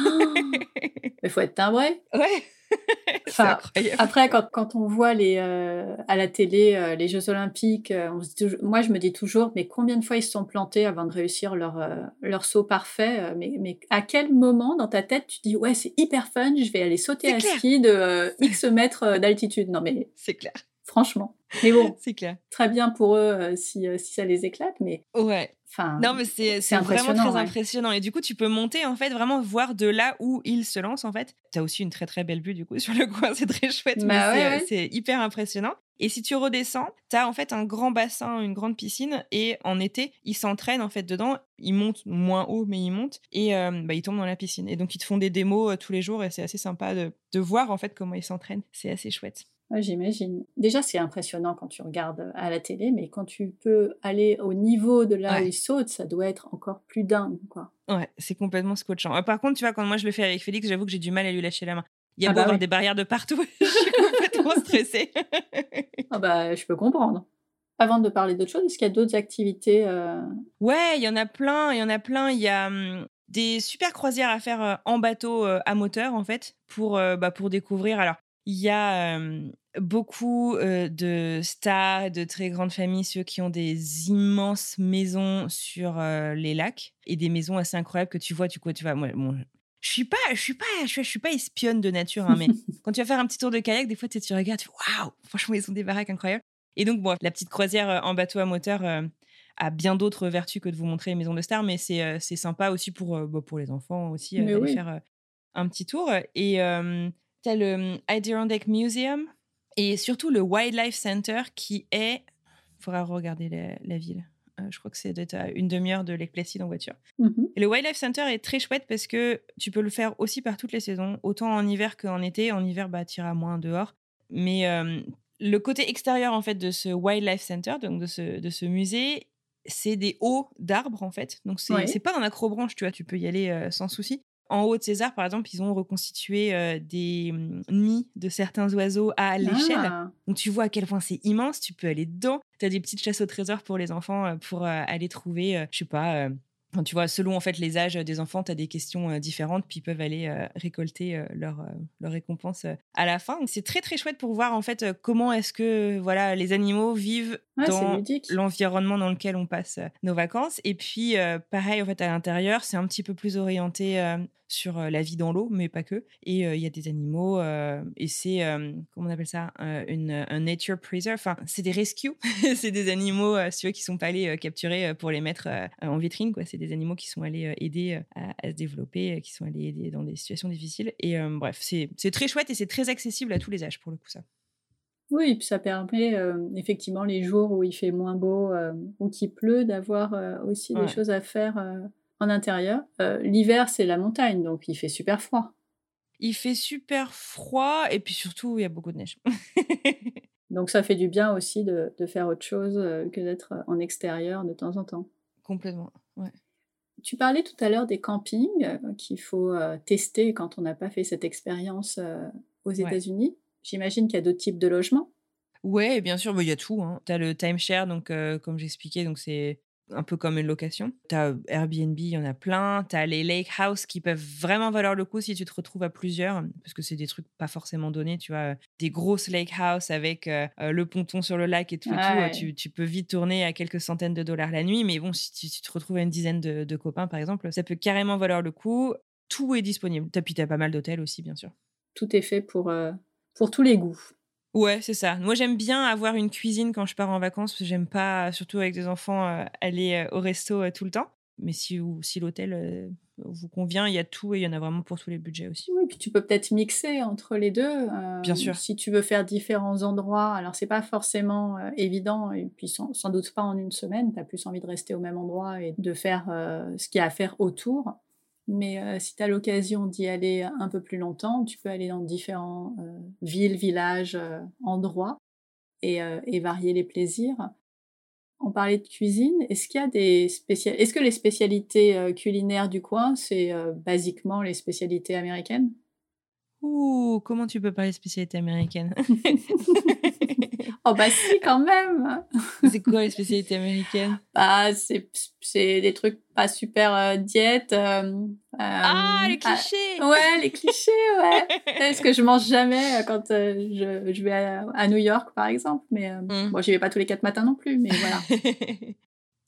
Il faut être timbré. Ouais. Enfin, après, quand, quand, on voit les, euh, à la télé euh, les Jeux Olympiques, euh, on se moi je me dis toujours, mais combien de fois ils se sont plantés avant de réussir leur, leur saut parfait mais, mais à quel moment dans ta tête tu dis, ouais, c'est hyper fun, je vais aller sauter à ski de X mètres d'altitude Non, mais. C'est clair. Franchement. Mais bon, c'est clair. Très bien pour eux si, si ça les éclate, mais. Ouais non, mais c'est vraiment très impressionnant. Et du coup, tu peux monter, en fait, vraiment voir de là où il se lance, en fait. Tu as aussi une très, très belle vue, du coup, sur le coin. C'est très chouette. Bah mais c'est hyper impressionnant. Et si tu redescends, tu as en fait un grand bassin, une grande piscine. Et en été, ils s'entraînent, en fait, dedans. Ils montent moins haut, mais ils montent. Et euh, bah, ils tombent dans la piscine. Et donc, ils te font des démos euh, tous les jours. Et c'est assez sympa de, de voir, en fait, comment ils s'entraînent. C'est assez chouette. J'imagine. Déjà, c'est impressionnant quand tu regardes à la télé, mais quand tu peux aller au niveau de là où ils sautent, ça doit être encore plus dingue, quoi. Ouais, c'est complètement scotchant. Euh, par contre, tu vois, quand moi je le fais avec Félix, j'avoue que j'ai du mal à lui lâcher la main. Il y a ah bah des barrières de partout. je suis complètement stressée. ah bah, je peux comprendre. Avant de parler d'autres choses, est-ce qu'il y a d'autres activités euh Ouais, il y en a plein. Il y en a plein. Il y a hum, des super croisières à faire en bateau à moteur, en fait, pour, bah, pour découvrir. Alors, il y a beaucoup de stars, de très grandes familles, ceux qui ont des immenses maisons sur les lacs et des maisons assez incroyables que tu vois, tu, quoi, tu vas. Moi, je suis pas, je suis pas, je suis, pas espionne de nature, hein, mais quand tu vas faire un petit tour de kayak, des fois tu, regardes, tu waouh, franchement ils ont des baraques incroyables. Et donc bon, la petite croisière en bateau à moteur a bien d'autres vertus que de vous montrer les maisons de stars, mais c'est sympa aussi pour bah, pour les enfants aussi d'aller faire un petit tour. Et tu as le Adirondack Museum et surtout le Wildlife Center qui est. Il faudra regarder la, ville. Euh, je crois que c'est d'être à une demi-heure de Lake Placid en voiture. Et le Wildlife Center est très chouette parce que tu peux le faire aussi par toutes les saisons, autant en hiver qu'en été. En hiver, bah, tu iras moins dehors. Mais le côté extérieur en fait de ce Wildlife Center, donc de ce, de ce musée, c'est des hauts d'arbres en fait. Donc c'est n'est pas un acrobranche, tu vois, tu peux y aller euh, sans souci. En haut de César, par exemple, ils ont reconstitué euh, des mmh, nids de certains oiseaux à l'échelle. Ah. Donc tu vois à quel point c'est immense, tu peux aller dedans. Tu as des petites chasses au trésor pour les enfants euh, pour euh, aller trouver, je sais pas, tu vois, selon en fait les âges des enfants, tu as des questions différentes, puis ils peuvent aller récolter leur, leur récompense à la fin. C'est très très chouette pour voir en fait comment est-ce que voilà les animaux vivent dans l'environnement dans lequel on passe nos vacances. Et puis pareil en fait à l'intérieur, c'est un petit peu plus orienté sur la vie dans l'eau, mais pas que. Et il y a des animaux, et c'est, comment on appelle ça, une, un nature preserve. Enfin, c'est des rescues. c'est des animaux, ceux qui sont pas allés capturer pour les mettre en vitrine. quoi. C'est des animaux qui sont allés aider à, se développer, qui sont allés aider dans des situations difficiles. Et bref, c'est très chouette et c'est très accessible à tous les âges pour le coup, ça. Oui, puis ça permet effectivement les jours où il fait moins beau ou qu'il pleut d'avoir aussi des choses à faire en intérieur. Euh, l'hiver, c'est la montagne, donc il fait super froid. Il fait super froid et puis surtout, il y a beaucoup de neige. donc ça fait du bien aussi de, faire autre chose euh, que d'être en extérieur de temps en temps. Complètement, ouais. Tu parlais tout à l'heure des campings euh, qu'il faut tester quand on n'a pas fait cette expérience aux États-Unis. J'imagine qu'il y a d'autres types de logements. Ouais, bien sûr, bah, il y a tout. Hein. Tu as le timeshare, donc comme j'expliquais, donc c'est un peu comme une location. Tu as Airbnb, il y en a plein. Tu as les lake house qui peuvent vraiment valoir le coup si tu te retrouves à plusieurs, parce que c'est des trucs pas forcément donnés. Tu vois, des grosses lake house avec euh, euh, le ponton sur le lac et tout. Euh, tu, peux vite tourner à quelques centaines de dollars la nuit. Mais bon, si tu, te retrouves à une dizaine de, copains, par exemple, ça peut carrément valoir le coup. Tout est disponible. Puis tu as pas mal d'hôtels aussi, bien sûr. Tout est fait pour, pour tous les goûts. Ouais, c'est ça. Moi, j'aime bien avoir une cuisine quand je pars en vacances. J'aime pas, surtout avec des enfants, euh, aller euh, au resto euh, tout le temps. Mais si, si l'hôtel vous convient, il y a tout et il y en a vraiment pour tous les budgets aussi. Oui, puis tu peux peut-être mixer entre les deux. bien sûr. Si tu veux faire différents endroits, alors c'est pas forcément évident et puis sans, sans, doute pas en une semaine. Tu as plus envie de rester au même endroit et de faire ce qu'il y a à faire autour. Mais euh, si tu as l'occasion d'y aller un peu plus longtemps, tu peux aller dans différents euh, villes, villages, euh, endroits et, et, varier les plaisirs. On parlait de cuisine. Est-ce qu'il y a des spécial... Est-ce que les spécialités culinaires du coin, c'est basiquement les spécialités américaines? Ouh, comment tu peux parler de spécialités américaines? Oh bah si, quand même C'est quoi les spécialités américaines? Bah, c'est des trucs pas super euh, diète. Euh, ah, les ah, clichés Ouais, les clichés, ouais Ce que je mange jamais quand je, je, vais à, New York, par exemple. Mais mmh. bon, j'y vais pas tous les quatre matins non plus, mais voilà.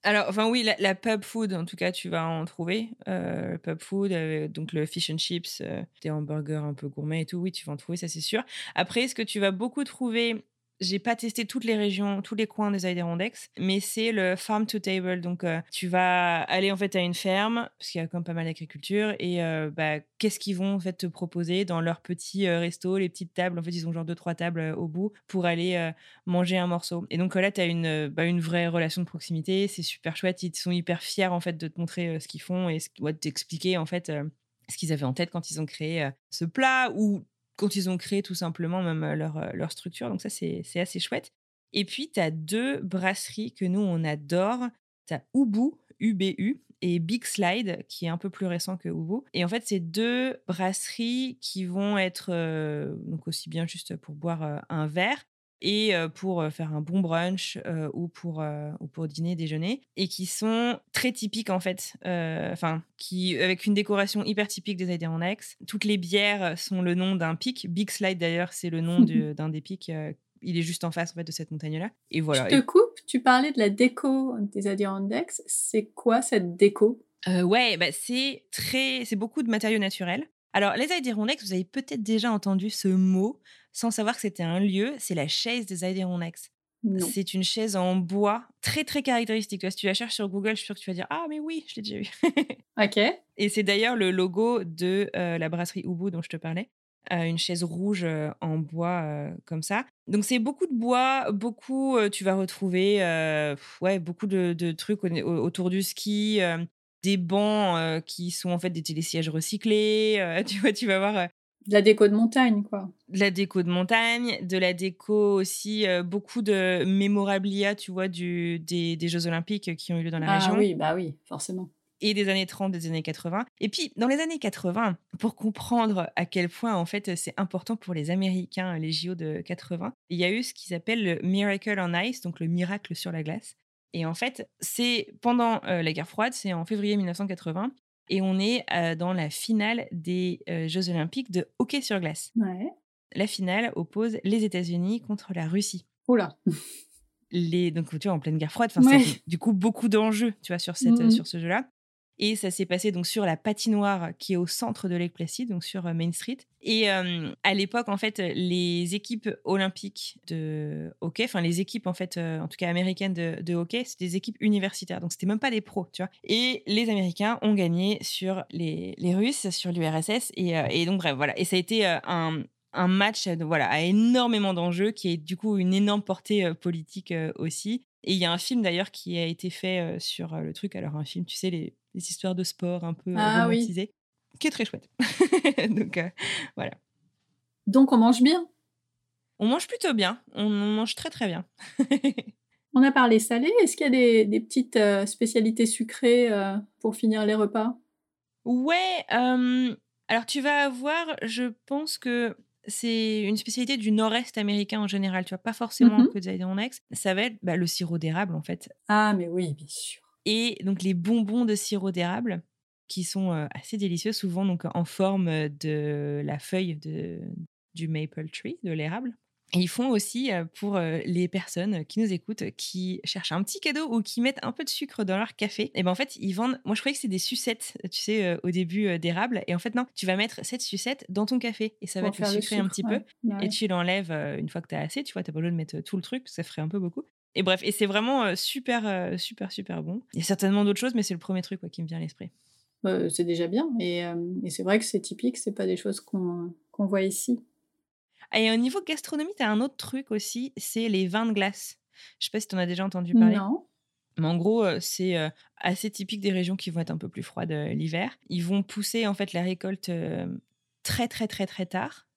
Alors, enfin oui, la, pub food, en tout cas, tu vas en trouver. Euh, pub food, donc le fish and chips, des hamburgers un peu gourmets et tout, oui, tu vas en trouver, ça c'est sûr. Après, ce que tu vas beaucoup trouver j'ai pas testé toutes les régions, tous les coins des Adirondacks, mais c'est le farm to table. Donc, euh, tu vas aller en fait à une ferme, parce qu'il y a quand même pas mal d'agriculture, et euh, bah, qu'est-ce qu'ils vont en fait te proposer dans leur petit euh, resto, les petites tables? En fait, ils ont genre deux trois tables au bout pour aller manger un morceau. Et donc là, tu as une, bah, une vraie relation de proximité. C'est super chouette. Ils sont hyper fiers en fait de te montrer ce qu'ils font et de t'expliquer en fait ce qu'ils avaient en tête quand ils ont créé ce plat ou quand ils ont créé tout simplement même leur, leur structure. Donc ça, c'est assez chouette. Et puis, tu as deux brasseries que nous, on adore. Tu as Ubu, UBU, et Big Slide, qui est un peu plus récent que Ubu. Et en fait, c'est deux brasseries qui vont être donc aussi bien juste pour boire un verre, et pour faire un bon brunch ou, pour, ou pour dîner, déjeuner, et qui sont très typiques en fait, enfin, qui avec une décoration hyper typique des Adirondacks. Toutes les bières sont le nom d'un pic. Big Slide d'ailleurs, c'est le nom d'un des pics. il est juste en face en fait de cette montagne-là. Et voilà. Je te coupe. Tu parlais de la déco des Adirondacks. C'est quoi cette déco? Ouais, bah c'est très, c'est beaucoup de matériaux naturels. Alors, les Adirondacks, vous avez peut-être déjà entendu ce mot sans savoir que c'était un lieu. C'est la chaise des Adirondacks. C'est une chaise en bois très très caractéristique. si tu la cherches sur Google, je suis sûre que tu vas dire Ah, mais oui, je l'ai déjà vu. ok. Et c'est d'ailleurs le logo de euh, la brasserie Ubu dont je te parlais. Euh, une chaise rouge euh, en bois comme ça. Donc c'est beaucoup de bois, beaucoup, tu vas retrouver ouais, beaucoup de, trucs autour du ski, des bancs qui sont en fait des télésièges recyclés. tu vois, tu vas voir. de la déco de montagne, quoi. De la déco de montagne, de la déco aussi, beaucoup de mémorabilia, tu vois, du, des, des, Jeux Olympiques qui ont eu lieu dans la ah, région. oui, bah oui, forcément. Et des années 30, des années 80. Et puis, dans les années 80, pour comprendre à quel point, en fait, c'est important pour les Américains, les JO de 80, il y a eu ce qu'ils appellent le Miracle on Ice, donc le miracle sur la glace. Et en fait, c'est pendant la guerre froide, c'est en février 1980, et on est dans la finale des Jeux olympiques de hockey sur glace. La finale oppose les États-Unis contre la Russie. Oula. Les, donc tu vois, en pleine guerre froide, du coup beaucoup d'enjeux, tu vois, sur cette, mmh sur ce jeu-là. Et ça s'est passé donc sur la patinoire qui est au centre de Lake Placid, donc sur euh, Main Street. Et euh, à l'époque, en fait, les équipes olympiques de hockey, enfin les équipes en fait, euh, en tout cas américaines de, hockey, c'était des équipes universitaires, donc c'était même pas des pros, tu vois. Et les Américains ont gagné sur les, les Russes, sur l'URSS, et, et, donc bref, voilà. Et ça a été un, un match voilà, à énormément d'enjeux, qui est du coup une énorme portée politique aussi. Et il y a un film d'ailleurs qui a été fait sur le truc. Alors, un film, tu sais, les, les histoires de sport un peu ah, romantisées, qui est très chouette. Donc, voilà. Donc, on mange bien? On mange plutôt bien. On, mange très, très bien. on a parlé salé. Est-ce qu'il y a des, des petites spécialités sucrées pour finir les repas? Ouais. alors, tu vas avoir, je pense que c'est une spécialité du nord-est américain en général, tu vois, pas forcément mmh que des Adirondacks. Ça va être bah, le sirop d'érable, en fait. Ah, mais oui, bien sûr. Et donc les bonbons de sirop d'érable, qui sont assez délicieux, souvent donc en forme de la feuille de, du maple tree, de l'érable. Et ils font aussi pour les personnes qui nous écoutent, qui cherchent un petit cadeau ou qui mettent un peu de sucre dans leur café. Et ben en fait, ils vendent. Moi, je croyais que c'est des sucettes, tu sais, au début d'érable. Et en fait, non, tu vas mettre cette sucette dans ton café et ça va te sucrer un petit peu. Bah et tu l'enlèves une fois que tu as assez. Tu vois, tu pas besoin de mettre tout le truc, ça ferait un peu beaucoup. Et bref, et c'est vraiment super, super, super bon. Il y a certainement d'autres choses, mais c'est le premier truc quoi, qui me vient à l'esprit. Bah, c'est déjà bien. Et, et c'est vrai que c'est typique, c'est pas des choses qu'on voit ici. Et au niveau gastronomie, tu as un autre truc aussi, c'est les vins de glace. Je sais pas si tu en as déjà entendu parler. Non. Mais en gros, c'est assez typique des régions qui vont être un peu plus froides l'hiver. Ils vont pousser en fait la récolte très très très très tard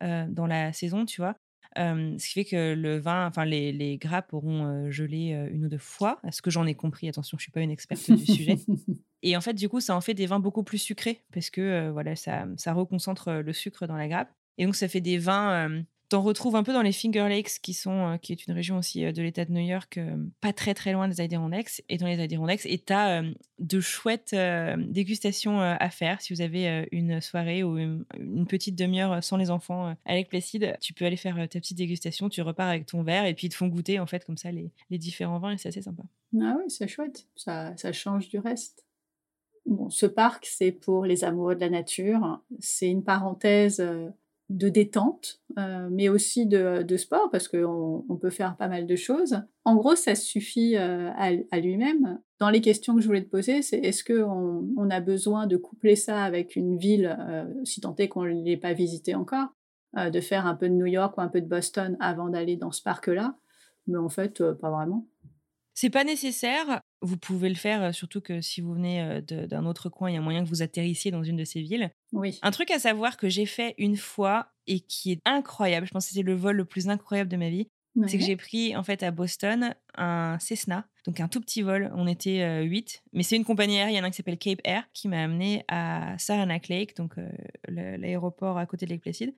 dans la saison, tu vois. Ce qui fait que le vin, enfin les, les grappes auront gelé une ou deux fois, à ce que j'en ai compris. Attention, je suis pas une experte du sujet. Et en fait, du coup, ça en fait des vins beaucoup plus sucrés parce que voilà, ça, ça reconcentre le sucre dans la grappe. Et donc, ça fait des vins. Euh, T'en retrouves un peu dans les Finger Lakes, qui, sont, euh, qui est une région aussi euh, de l'État de New York, pas très très loin des Adirondacks. Et dans les Adirondacks, et tu as de chouettes dégustations à faire. Si vous avez une soirée ou une, petite demi-heure sans les enfants avec Placide, tu peux aller faire ta petite dégustation. Tu repars avec ton verre et puis ils te font goûter en fait comme ça les, les différents vins et c'est assez sympa. Ah oui, c'est chouette. Ça, ça change du reste. Bon, ce parc, c'est pour les amoureux de la nature. C'est une parenthèse de détente, euh, mais aussi de, sport, parce qu'on on peut faire pas mal de choses. En gros, ça suffit euh, à, lui-même. Dans les questions que je voulais te poser, c'est est-ce qu'on on a besoin de coupler ça avec une ville, euh, si tant est qu'on ne l'ait pas visité encore, de faire un peu de New York ou un peu de Boston avant d'aller dans ce parc-là? Mais en fait, pas vraiment. C'est pas nécessaire. Vous pouvez le faire, surtout que si vous venez d'un autre coin, il y a moyen que vous atterrissiez dans une de ces villes. Oui. Un truc à savoir que j'ai fait une fois et qui est incroyable, je pense que c'était le vol le plus incroyable de ma vie, c'est que j'ai pris en fait à Boston un Cessna, donc un tout petit vol. On était 8, mais c'est une compagnie aérienne hein, qui s'appelle Cape Air qui m'a amené à Saranac Lake, donc l'aéroport à côté de Lake Placid.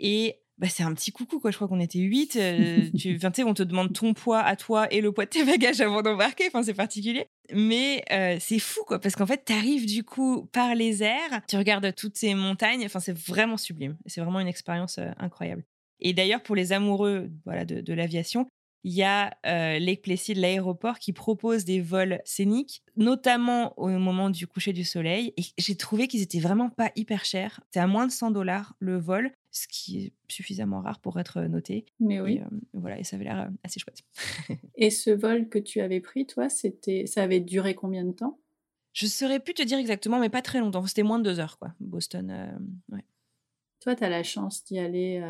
Et bah, c'est un petit coucou, quoi. Je crois qu'on était 8. Euh, tu, on te demande ton poids à toi et le poids de tes bagages avant d'embarquer. Enfin, c'est particulier. Mais euh, c'est fou, quoi, parce qu'en fait, tu arrives du coup par les airs, tu regardes toutes ces montagnes. Enfin, c'est vraiment sublime. C'est vraiment une expérience euh, incroyable. Et d'ailleurs, pour les amoureux voilà, de l'aviation, il y a euh, Lake Placid, l'aéroport, qui propose des vols scéniques, notamment au moment du coucher du soleil. Et j'ai trouvé qu'ils étaient vraiment pas hyper chers. C'est à moins de 100 dollars le vol, ce qui est suffisamment rare pour être noté. Mais oui. Et, euh, voilà, et ça avait l'air euh, assez chouette. et ce vol que tu avais pris, toi, c'était, ça avait duré combien de temps? Je saurais plus te dire exactement, mais pas très longtemps. C'était moins de deux heures, quoi. Boston, ouais. Toi, tu as la chance d'y aller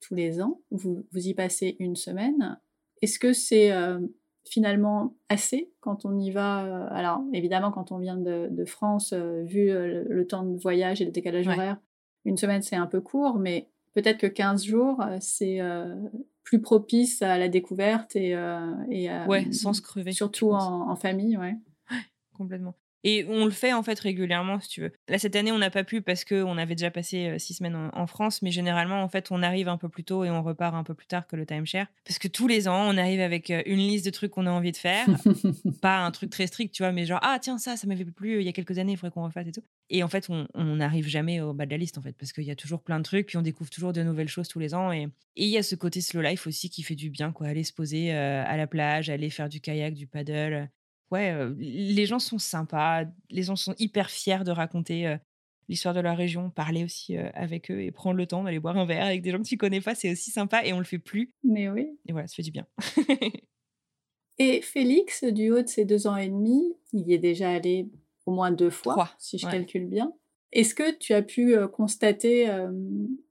tous les ans. Vous, vous y passez une semaine. Est-ce que c'est euh, finalement assez quand on y va euh, Alors évidemment, quand on vient de, France, euh, vu le, temps de voyage et le décalage horaire, une semaine c'est un peu court, mais peut-être que 15 jours c'est plus propice à la découverte et, et ouais, sans se crever. Surtout en, en, famille, ouais. Complètement. Et on le fait en fait régulièrement, si tu veux. Là, cette année, on n'a pas pu parce qu'on avait déjà passé euh, six semaines en, France, mais généralement, en fait, on arrive un peu plus tôt et on repart un peu plus tard que le timeshare. Parce que tous les ans, on arrive avec euh, une liste de trucs qu'on a envie de faire. pas un truc très strict, tu vois, mais genre, ah tiens, ça, ça m'avait plu euh, il y a quelques années, il faudrait qu'on refasse et tout. Et en fait, on n'arrive jamais au bas de la liste, en fait, parce qu'il y a toujours plein de trucs, puis on découvre toujours de nouvelles choses tous les ans. Et il y a ce côté slow life aussi qui fait du bien, quoi. Aller se poser à la plage, aller faire du kayak, du paddle ouais, les gens sont sympas, les gens sont hyper fiers de raconter l'histoire de leur région, parler aussi avec eux et prendre le temps d'aller boire un verre avec des gens que tu connais pas, c'est aussi sympa et on le fait plus. Mais oui. Et voilà, ça fait du bien. et Félix, du haut de ses deux ans et demi, il y est déjà allé au moins deux fois, si je calcule bien. Est-ce que tu as pu constater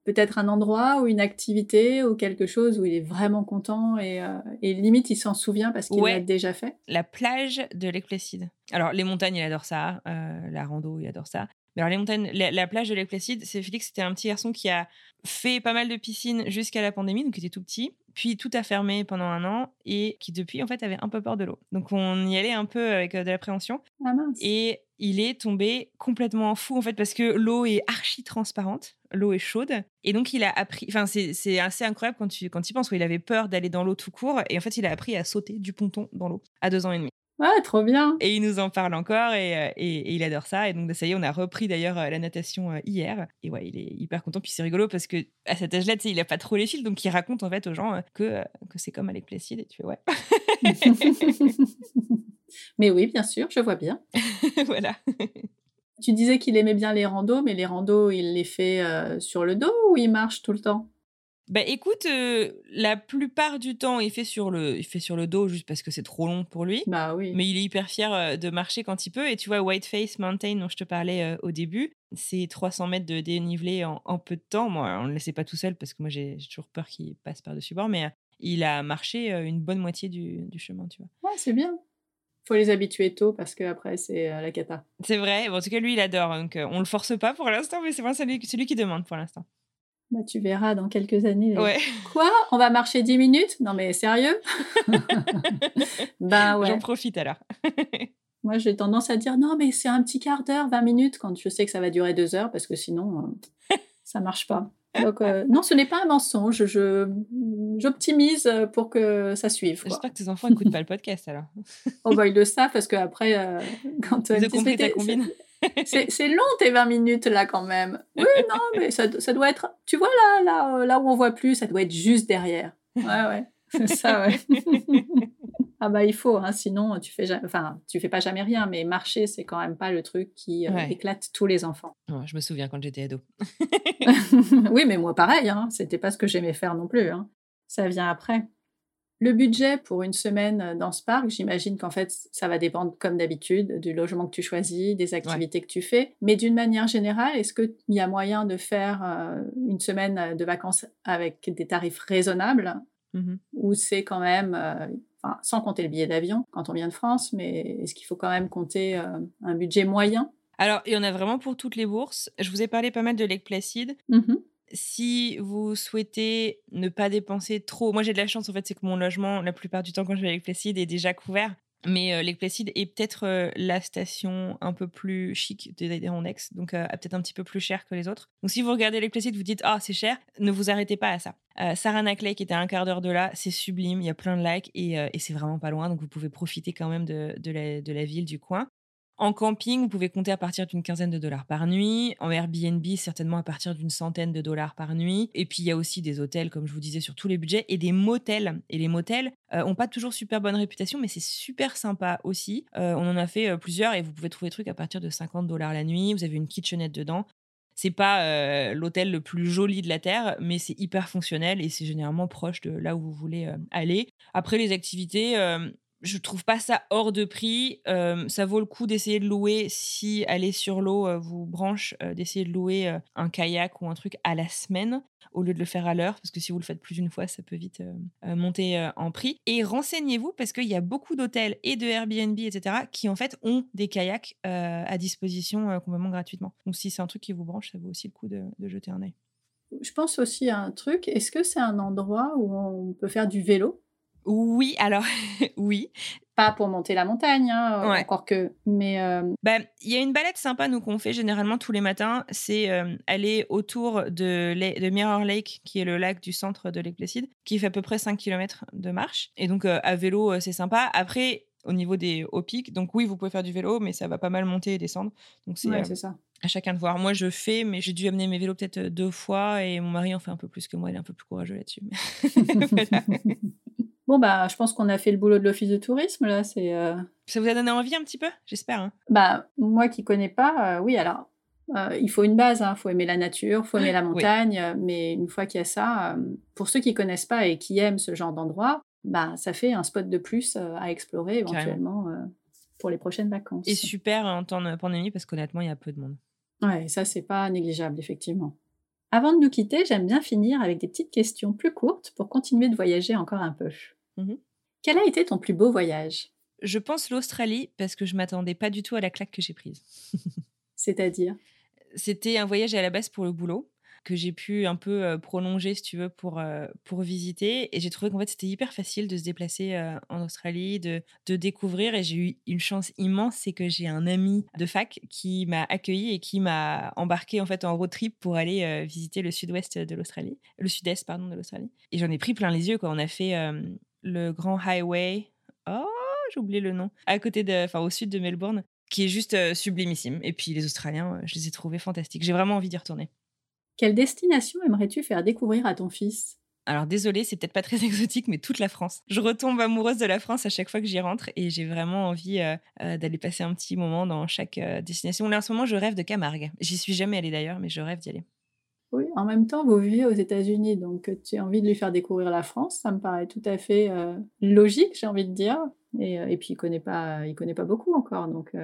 peut-être un endroit ou une activité ou quelque chose où il est vraiment content et, limite il s'en souvient parce qu'il l'a déjà fait? La plage de Lake Placid. Alors les montagnes, il adore ça. la rando, il adore ça. Mais alors les montagnes, la, plage de Lake Placid, c'est Félix, c'était un petit garçon qui a fait pas mal de piscines jusqu'à la pandémie, donc il était tout petit puis tout a fermé pendant un an et qui depuis en fait avait un peu peur de l'eau. Donc on y allait un peu avec de l'appréhension. Ah mince. Et il est tombé complètement fou en fait parce que l'eau est archi transparente, l'eau est chaude et donc il a appris. Enfin c'est assez incroyable quand tu quand tu penses où il avait peur d'aller dans l'eau tout court et en fait il a appris à sauter du ponton dans l'eau à deux ans et demi. Ouais, trop bien. Et il nous en parle encore et, euh, et, il adore ça. Et donc, ça y est, on a repris d'ailleurs euh, la natation euh, hier. Et ouais, il est hyper content. Puis c'est rigolo parce que à cet âge-là, il a pas trop les fils. Donc, il raconte en fait aux gens que, que c'est comme avec Placide. Et tu fais ouais. mais oui, bien sûr, je vois bien. voilà. Tu disais qu'il aimait bien les randos, mais les randos, il les fait sur le dos ou il marche tout le temps? Bah écoute, euh, la plupart du temps, il fait sur le, il fait sur le dos juste parce que c'est trop long pour lui. Bah oui. Mais il est hyper fier euh, de marcher quand il peut. Et tu vois, Whiteface Mountain dont je te parlais euh, au début, c'est 300 mètres de dénivelé en, peu de temps. Moi, on ne le laissait pas tout seul parce que moi j'ai toujours peur qu'il passe par-dessus bord. Mais il a marché une bonne moitié du, du chemin, tu vois. Ouais, c'est bien. Faut les habituer tôt parce que après c'est la cata. C'est vrai. Bon, en tout cas, lui, il adore. Donc on le force pas pour l'instant, mais c'est moi celui, celui qui demande pour l'instant. Bah, tu verras dans quelques années. Ouais. Quoi? On va marcher 10 minutes? Non mais sérieux? Ben ouais. J'en profite alors. Moi j'ai tendance à dire non mais c'est un petit quart d'heure, 20 minutes quand je sais que ça va durer deux heures parce que sinon euh, ça marche pas. Donc euh, non, ce n'est pas un mensonge. Je j'optimise pour que ça suive. J'espère que tes enfants n'écoutent pas le podcast alors. oh bah ils le savent parce qu'après euh, quand ils ont ta combine. C'est long tes 20 minutes là quand même. Oui, non, mais ça, ça, doit être. Tu vois là, là, euh, là où on voit plus, ça doit être juste derrière. Ouais, ouais. C'est ça, ouais. ah bah il faut, hein, sinon tu fais, enfin tu fais pas jamais rien. Mais marcher, c'est quand même pas le truc qui euh, éclate tous les enfants. je me souviens quand j'étais ado. oui, mais moi pareil. Hein, C'était pas ce que j'aimais faire non plus. Hein. Ça vient après. Le budget pour une semaine euh, dans ce parc, j'imagine qu'en fait, ça va dépendre, comme d'habitude, du logement que tu choisis, des activités que tu fais. Mais d'une manière générale, est-ce qu'il y a moyen de faire euh, une semaine de vacances avec des tarifs raisonnables mmh Ou c'est quand même, sans compter le billet d'avion quand on vient de France, mais est-ce qu'il faut quand même compter un budget moyen? Alors, il y en a vraiment pour toutes les bourses. Je vous ai parlé pas mal de Lake Placid. Mmh si vous souhaitez ne pas dépenser trop, moi j'ai de la chance en fait, c'est que mon logement, la plupart du temps quand je vais avec Placide, est déjà couvert. Mais Placid est peut-être la station un peu plus chic des Adirondacks, donc peut-être un petit peu plus cher que les autres. Donc si vous regardez Placid, vous dites ah c'est cher, ne vous arrêtez pas à ça. Saranac Lake était à un quart d'heure de là, c'est sublime, il y a plein de lacs et, c'est vraiment pas loin, donc vous pouvez profiter quand même de la ville du coin. En camping, vous pouvez compter à partir d'une quinzaine de dollars par nuit. En Airbnb, certainement à partir d'une centaine de dollars par nuit. Et puis, il y a aussi des hôtels, comme je vous disais, sur tous les budgets, et des motels. Et les motels euh, pas toujours super bonne réputation, mais c'est super sympa aussi. Euh, on en a fait euh, plusieurs et vous pouvez trouver des trucs à partir de 50 dollars la nuit. Vous avez une kitchenette dedans. C'est pas l'hôtel le plus joli de la Terre, mais c'est hyper fonctionnel et c'est généralement proche de là où vous voulez aller. Après, les activités, je trouve pas ça hors de prix. ça vaut le coup d'essayer de louer si aller sur l'eau vous branche, d'essayer de louer un kayak ou un truc à la semaine au lieu de le faire à l'heure, parce que si vous le faites plus d'une fois, ça peut vite monter en prix. Et renseignez-vous parce qu'il y a beaucoup d'hôtels et de Airbnb, etc., qui en fait ont des kayaks à disposition complètement gratuitement. Donc si c'est un truc qui vous branche, ça vaut aussi le coup de, de jeter un œil. Je pense aussi à un truc. Est-ce que c'est un endroit où on peut faire du vélo? Oui, alors oui. Pas pour monter la montagne, hein, encore que. Mais euh, bah, il y a une balade sympa nous qu'on fait généralement tous les matins. C'est euh, aller autour de, de, Mirror Lake, qui est le lac du centre de Lake Placid, qui fait à peu près 5 km de marche. Et donc euh, à vélo, c'est sympa. Après, au niveau des hauts pics, donc oui, vous pouvez faire du vélo, mais ça va pas mal monter et descendre. Donc c'est ça. À chacun de voir. Moi, je fais, mais j'ai dû amener mes vélos peut-être deux fois, et mon mari en fait un peu plus que moi. Il est un peu plus courageux là-dessus. Bon, bah, je pense qu'on a fait le boulot de l'office de tourisme, là. C'est, euh Ça vous a donné envie un petit peu, j'espère. Hein? Bah, moi qui connais pas, euh, oui, alors, euh, il faut une base, il hein. faut aimer la nature, il faut aimer la montagne, mais une fois qu'il y a ça, pour ceux qui connaissent pas et qui aiment ce genre d'endroit, bah, ça fait un spot de plus à explorer éventuellement pour les prochaines vacances. Et super en temps de pandémie, parce qu'honnêtement, il y a peu de monde. Ouais, ça, c'est pas négligeable, effectivement. Avant de nous quitter, j'aime bien finir avec des petites questions plus courtes pour continuer de voyager encore un peu. Mmh Quel a été ton plus beau voyage? Je pense l'Australie parce que je m'attendais pas du tout à la claque que j'ai prise. C'est-à-dire? C'était un voyage à la base pour le boulot que j'ai pu un peu prolonger, si tu veux, pour, pour visiter. Et j'ai trouvé qu'en fait, c'était hyper facile de se déplacer en Australie, de, de découvrir. Et j'ai eu une chance immense, c'est que j'ai un ami de fac qui m'a accueilli et qui m'a embarqué en fait en road trip pour aller visiter le sud-ouest de l'Australie, le sud-est, pardon, de l'Australie. Et j'en ai pris plein les yeux, quand On a fait le Grand Highway. Oh, j'ai oublié le nom. À côté de, enfin, au sud de Melbourne, qui est juste euh, sublimissime. Et puis les Australiens, euh, je les ai trouvés fantastiques. J'ai vraiment envie d'y retourner. Quelle destination aimerais-tu faire découvrir à ton fils? Alors désolé, c'est peut-être pas très exotique, mais toute la France. Je retombe amoureuse de la France à chaque fois que j'y rentre et j'ai vraiment envie euh, d'aller passer un petit moment dans chaque destination. Là en ce moment, je rêve de Camargue. J'y suis jamais allée d'ailleurs, mais je rêve d'y aller. Oui, en même temps, vous vivez aux États-Unis, donc euh, tu as envie de lui faire découvrir la France, ça me paraît tout à fait euh, logique, j'ai envie de dire. Et, euh, puis il connaît pas, il connaît pas beaucoup encore, donc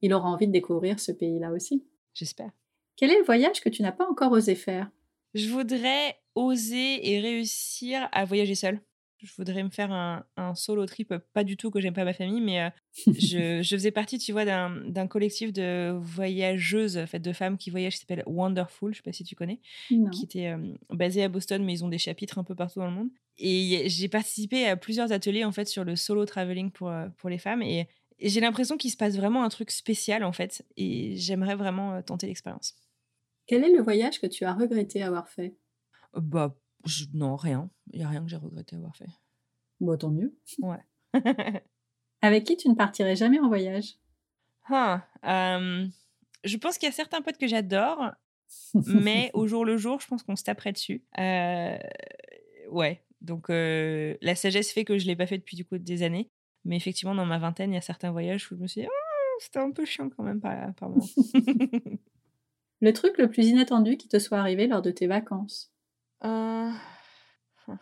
il aura envie de découvrir ce pays-là aussi. J'espère. Quel est le voyage que tu n'as pas encore osé faire? Je voudrais oser et réussir à voyager seule je voudrais me faire un, solo trip, pas du tout que j'aime pas ma famille, mais euh, je, faisais partie, tu vois, d'un collectif de voyageuses, fait, de femmes qui voyagent, qui s'appelle Wonderful, je sais pas si tu connais, qui était euh, basé à Boston, mais ils ont des chapitres un peu partout dans le monde. Et j'ai participé à plusieurs ateliers, en fait, sur le solo traveling pour, euh, pour les femmes, et, j'ai l'impression qu'il se passe vraiment un truc spécial, en fait, et j'aimerais vraiment tenter l'expérience. Quel est le voyage que tu as regretté avoir fait? Bah, non, rien. Il n'y a rien que j'ai regretté avoir fait. Bon, tant mieux. Ouais. Avec qui tu ne partirais jamais en voyage? Ah, Je pense qu'il y a certains potes que j'adore, mais au jour le jour, je pense qu'on se taperait dessus. Euh, ouais, donc euh, la sagesse fait que je ne l'ai pas fait depuis du coup des années. Mais effectivement, dans ma vingtaine, il y a certains voyages où je me suis dit, oh, c'était un peu chiant quand même par, par moment. le truc le plus inattendu qui te soit arrivé lors de tes vacances? Euh,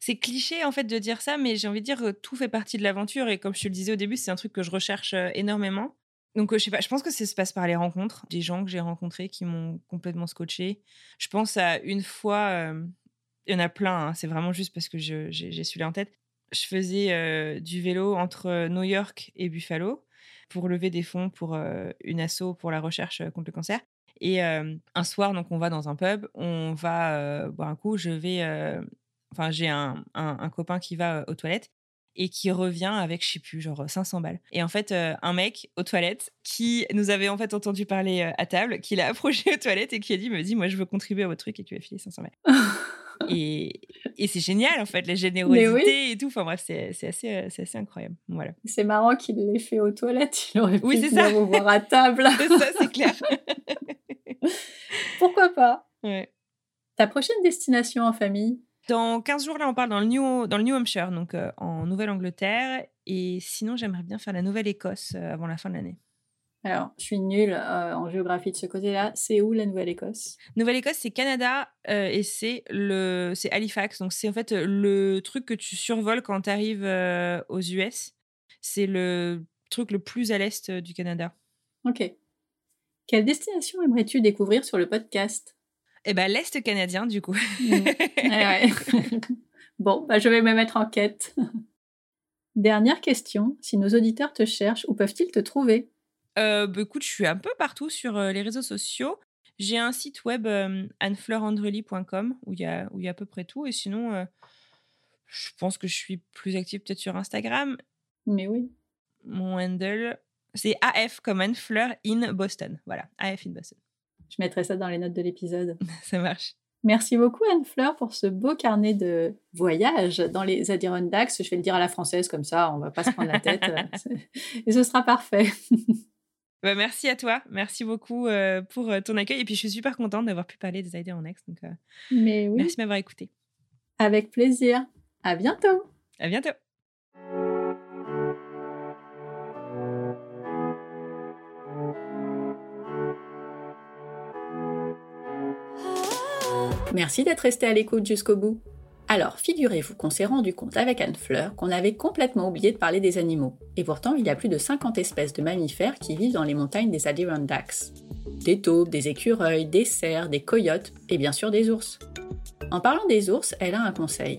c'est cliché en fait de dire ça, mais j'ai envie de dire que tout fait partie de l'aventure et comme je te le disais au début, c'est un truc que je recherche euh, énormément. Donc, euh, je sais pas, je pense que ça se passe par les rencontres, des gens que j'ai rencontrés qui m'ont complètement scotché. Je pense à une fois, il y en a plein, hein, c'est vraiment juste parce que j'ai celui-là en tête. Je faisais du vélo entre New York et Buffalo pour lever des fonds pour une asso pour la recherche contre le cancer. Et un soir, donc on va dans un pub, on va boire un coup. Je vais, enfin j'ai un, un, copain qui va aux toilettes et qui revient avec, je sais plus, genre 500 balles. Et en fait, un mec aux toilettes qui nous avait en fait entendu parler à table, qui l'a approché aux toilettes et qui a dit, me dit, moi je veux contribuer à votre truc et lui a filé 500 balles. et, et c'est génial en fait, la générosité et tout. Enfin bref, c'est assez, euh, c'est assez incroyable. Voilà. C'est marrant qu'il l'ait fait aux toilettes. Il aurait pu oui, ça. vous voir à table. c'est ça, c'est clair. Pourquoi pas? Ouais. Ta prochaine destination en famille? Dans 15 jours, là, on part dans le New, dans le New Hampshire, donc euh, en Nouvelle-Angleterre. Et sinon, j'aimerais bien faire la Nouvelle-Écosse euh, avant la fin de l'année. Alors, je suis nulle euh, en géographie de ce côté-là. C'est où la Nouvelle-Écosse? Nouvelle-Écosse, c'est Canada et c'est le, c'est Halifax. Donc, c'est en fait le truc que tu survoles quand tu arrives aux US. C'est le truc le plus à l'est du Canada. Ok. Quelle destination aimerais-tu découvrir sur le podcast? Eh ben, l'Est canadien, du coup. Mm. bon, bah, je vais me mettre en quête. Dernière question, si nos auditeurs te cherchent, où peuvent-ils te trouver? Euh, bah, Écoute, je suis un peu partout sur euh, les réseaux sociaux. J'ai un site web euh, annefleurandrely.com où il y, a, où y a à peu près tout. Et sinon, euh, je pense que je suis plus active peut-être sur Instagram. Mais oui. Mon handle, c'est AF comme Anne Fleur in Boston. Voilà, AF in Boston. Je mettrai ça dans les notes de l'épisode. ça marche. Merci beaucoup Anne-Fleur pour ce beau carnet de voyage dans les Adirondacks. Je vais le dire à la française comme ça, on va pas se prendre la tête. et ce sera parfait. Bah, merci à toi. Merci beaucoup euh, pour euh, ton accueil. Et puis je suis super contente d'avoir pu parler des Adirondacks. Donc, euh, Mais oui. Merci de m'avoir écouté. Avec plaisir. À bientôt. À bientôt. Merci d'être resté à l'écoute jusqu'au bout. Alors, figurez-vous qu'on s'est rendu compte avec Anne Fleur qu'on avait complètement oublié de parler des animaux. Et pourtant, il y a plus de 50 espèces de mammifères qui vivent dans les montagnes des Adirondacks. Des taupes, des écureuils, des cerfs, des coyotes et bien sûr des ours. En parlant des ours, elle a un conseil.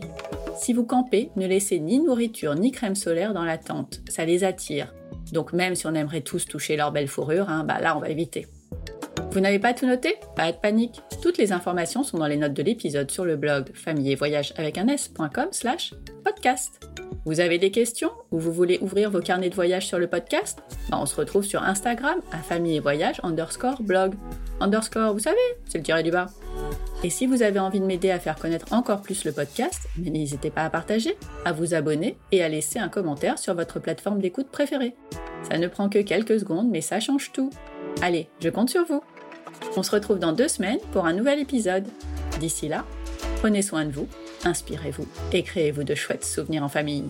Si vous campez, ne laissez ni nourriture ni crème solaire dans la tente, ça les attire. Donc même si on aimerait tous toucher leur belle fourrure, hein, bah là on va éviter. Vous n'avez pas tout noté? Pas de panique. Toutes les informations sont dans les notes de l'épisode sur le blog famille et voyage avec un s.com slash podcast. Vous avez des questions ou vous voulez ouvrir vos carnets de voyage sur le podcast? Ben, On se retrouve sur Instagram à famille et voyage underscore blog. Underscore, vous savez, c'est le tiré du bas. Et si vous avez envie de m'aider à faire connaître encore plus le podcast, n'hésitez pas à partager, à vous abonner et à laisser un commentaire sur votre plateforme d'écoute préférée. Ça ne prend que quelques secondes, mais ça change tout. Allez, je compte sur vous. On se retrouve dans deux semaines pour un nouvel épisode. D'ici là, prenez soin de vous, inspirez-vous et créez-vous de chouettes souvenirs en famille.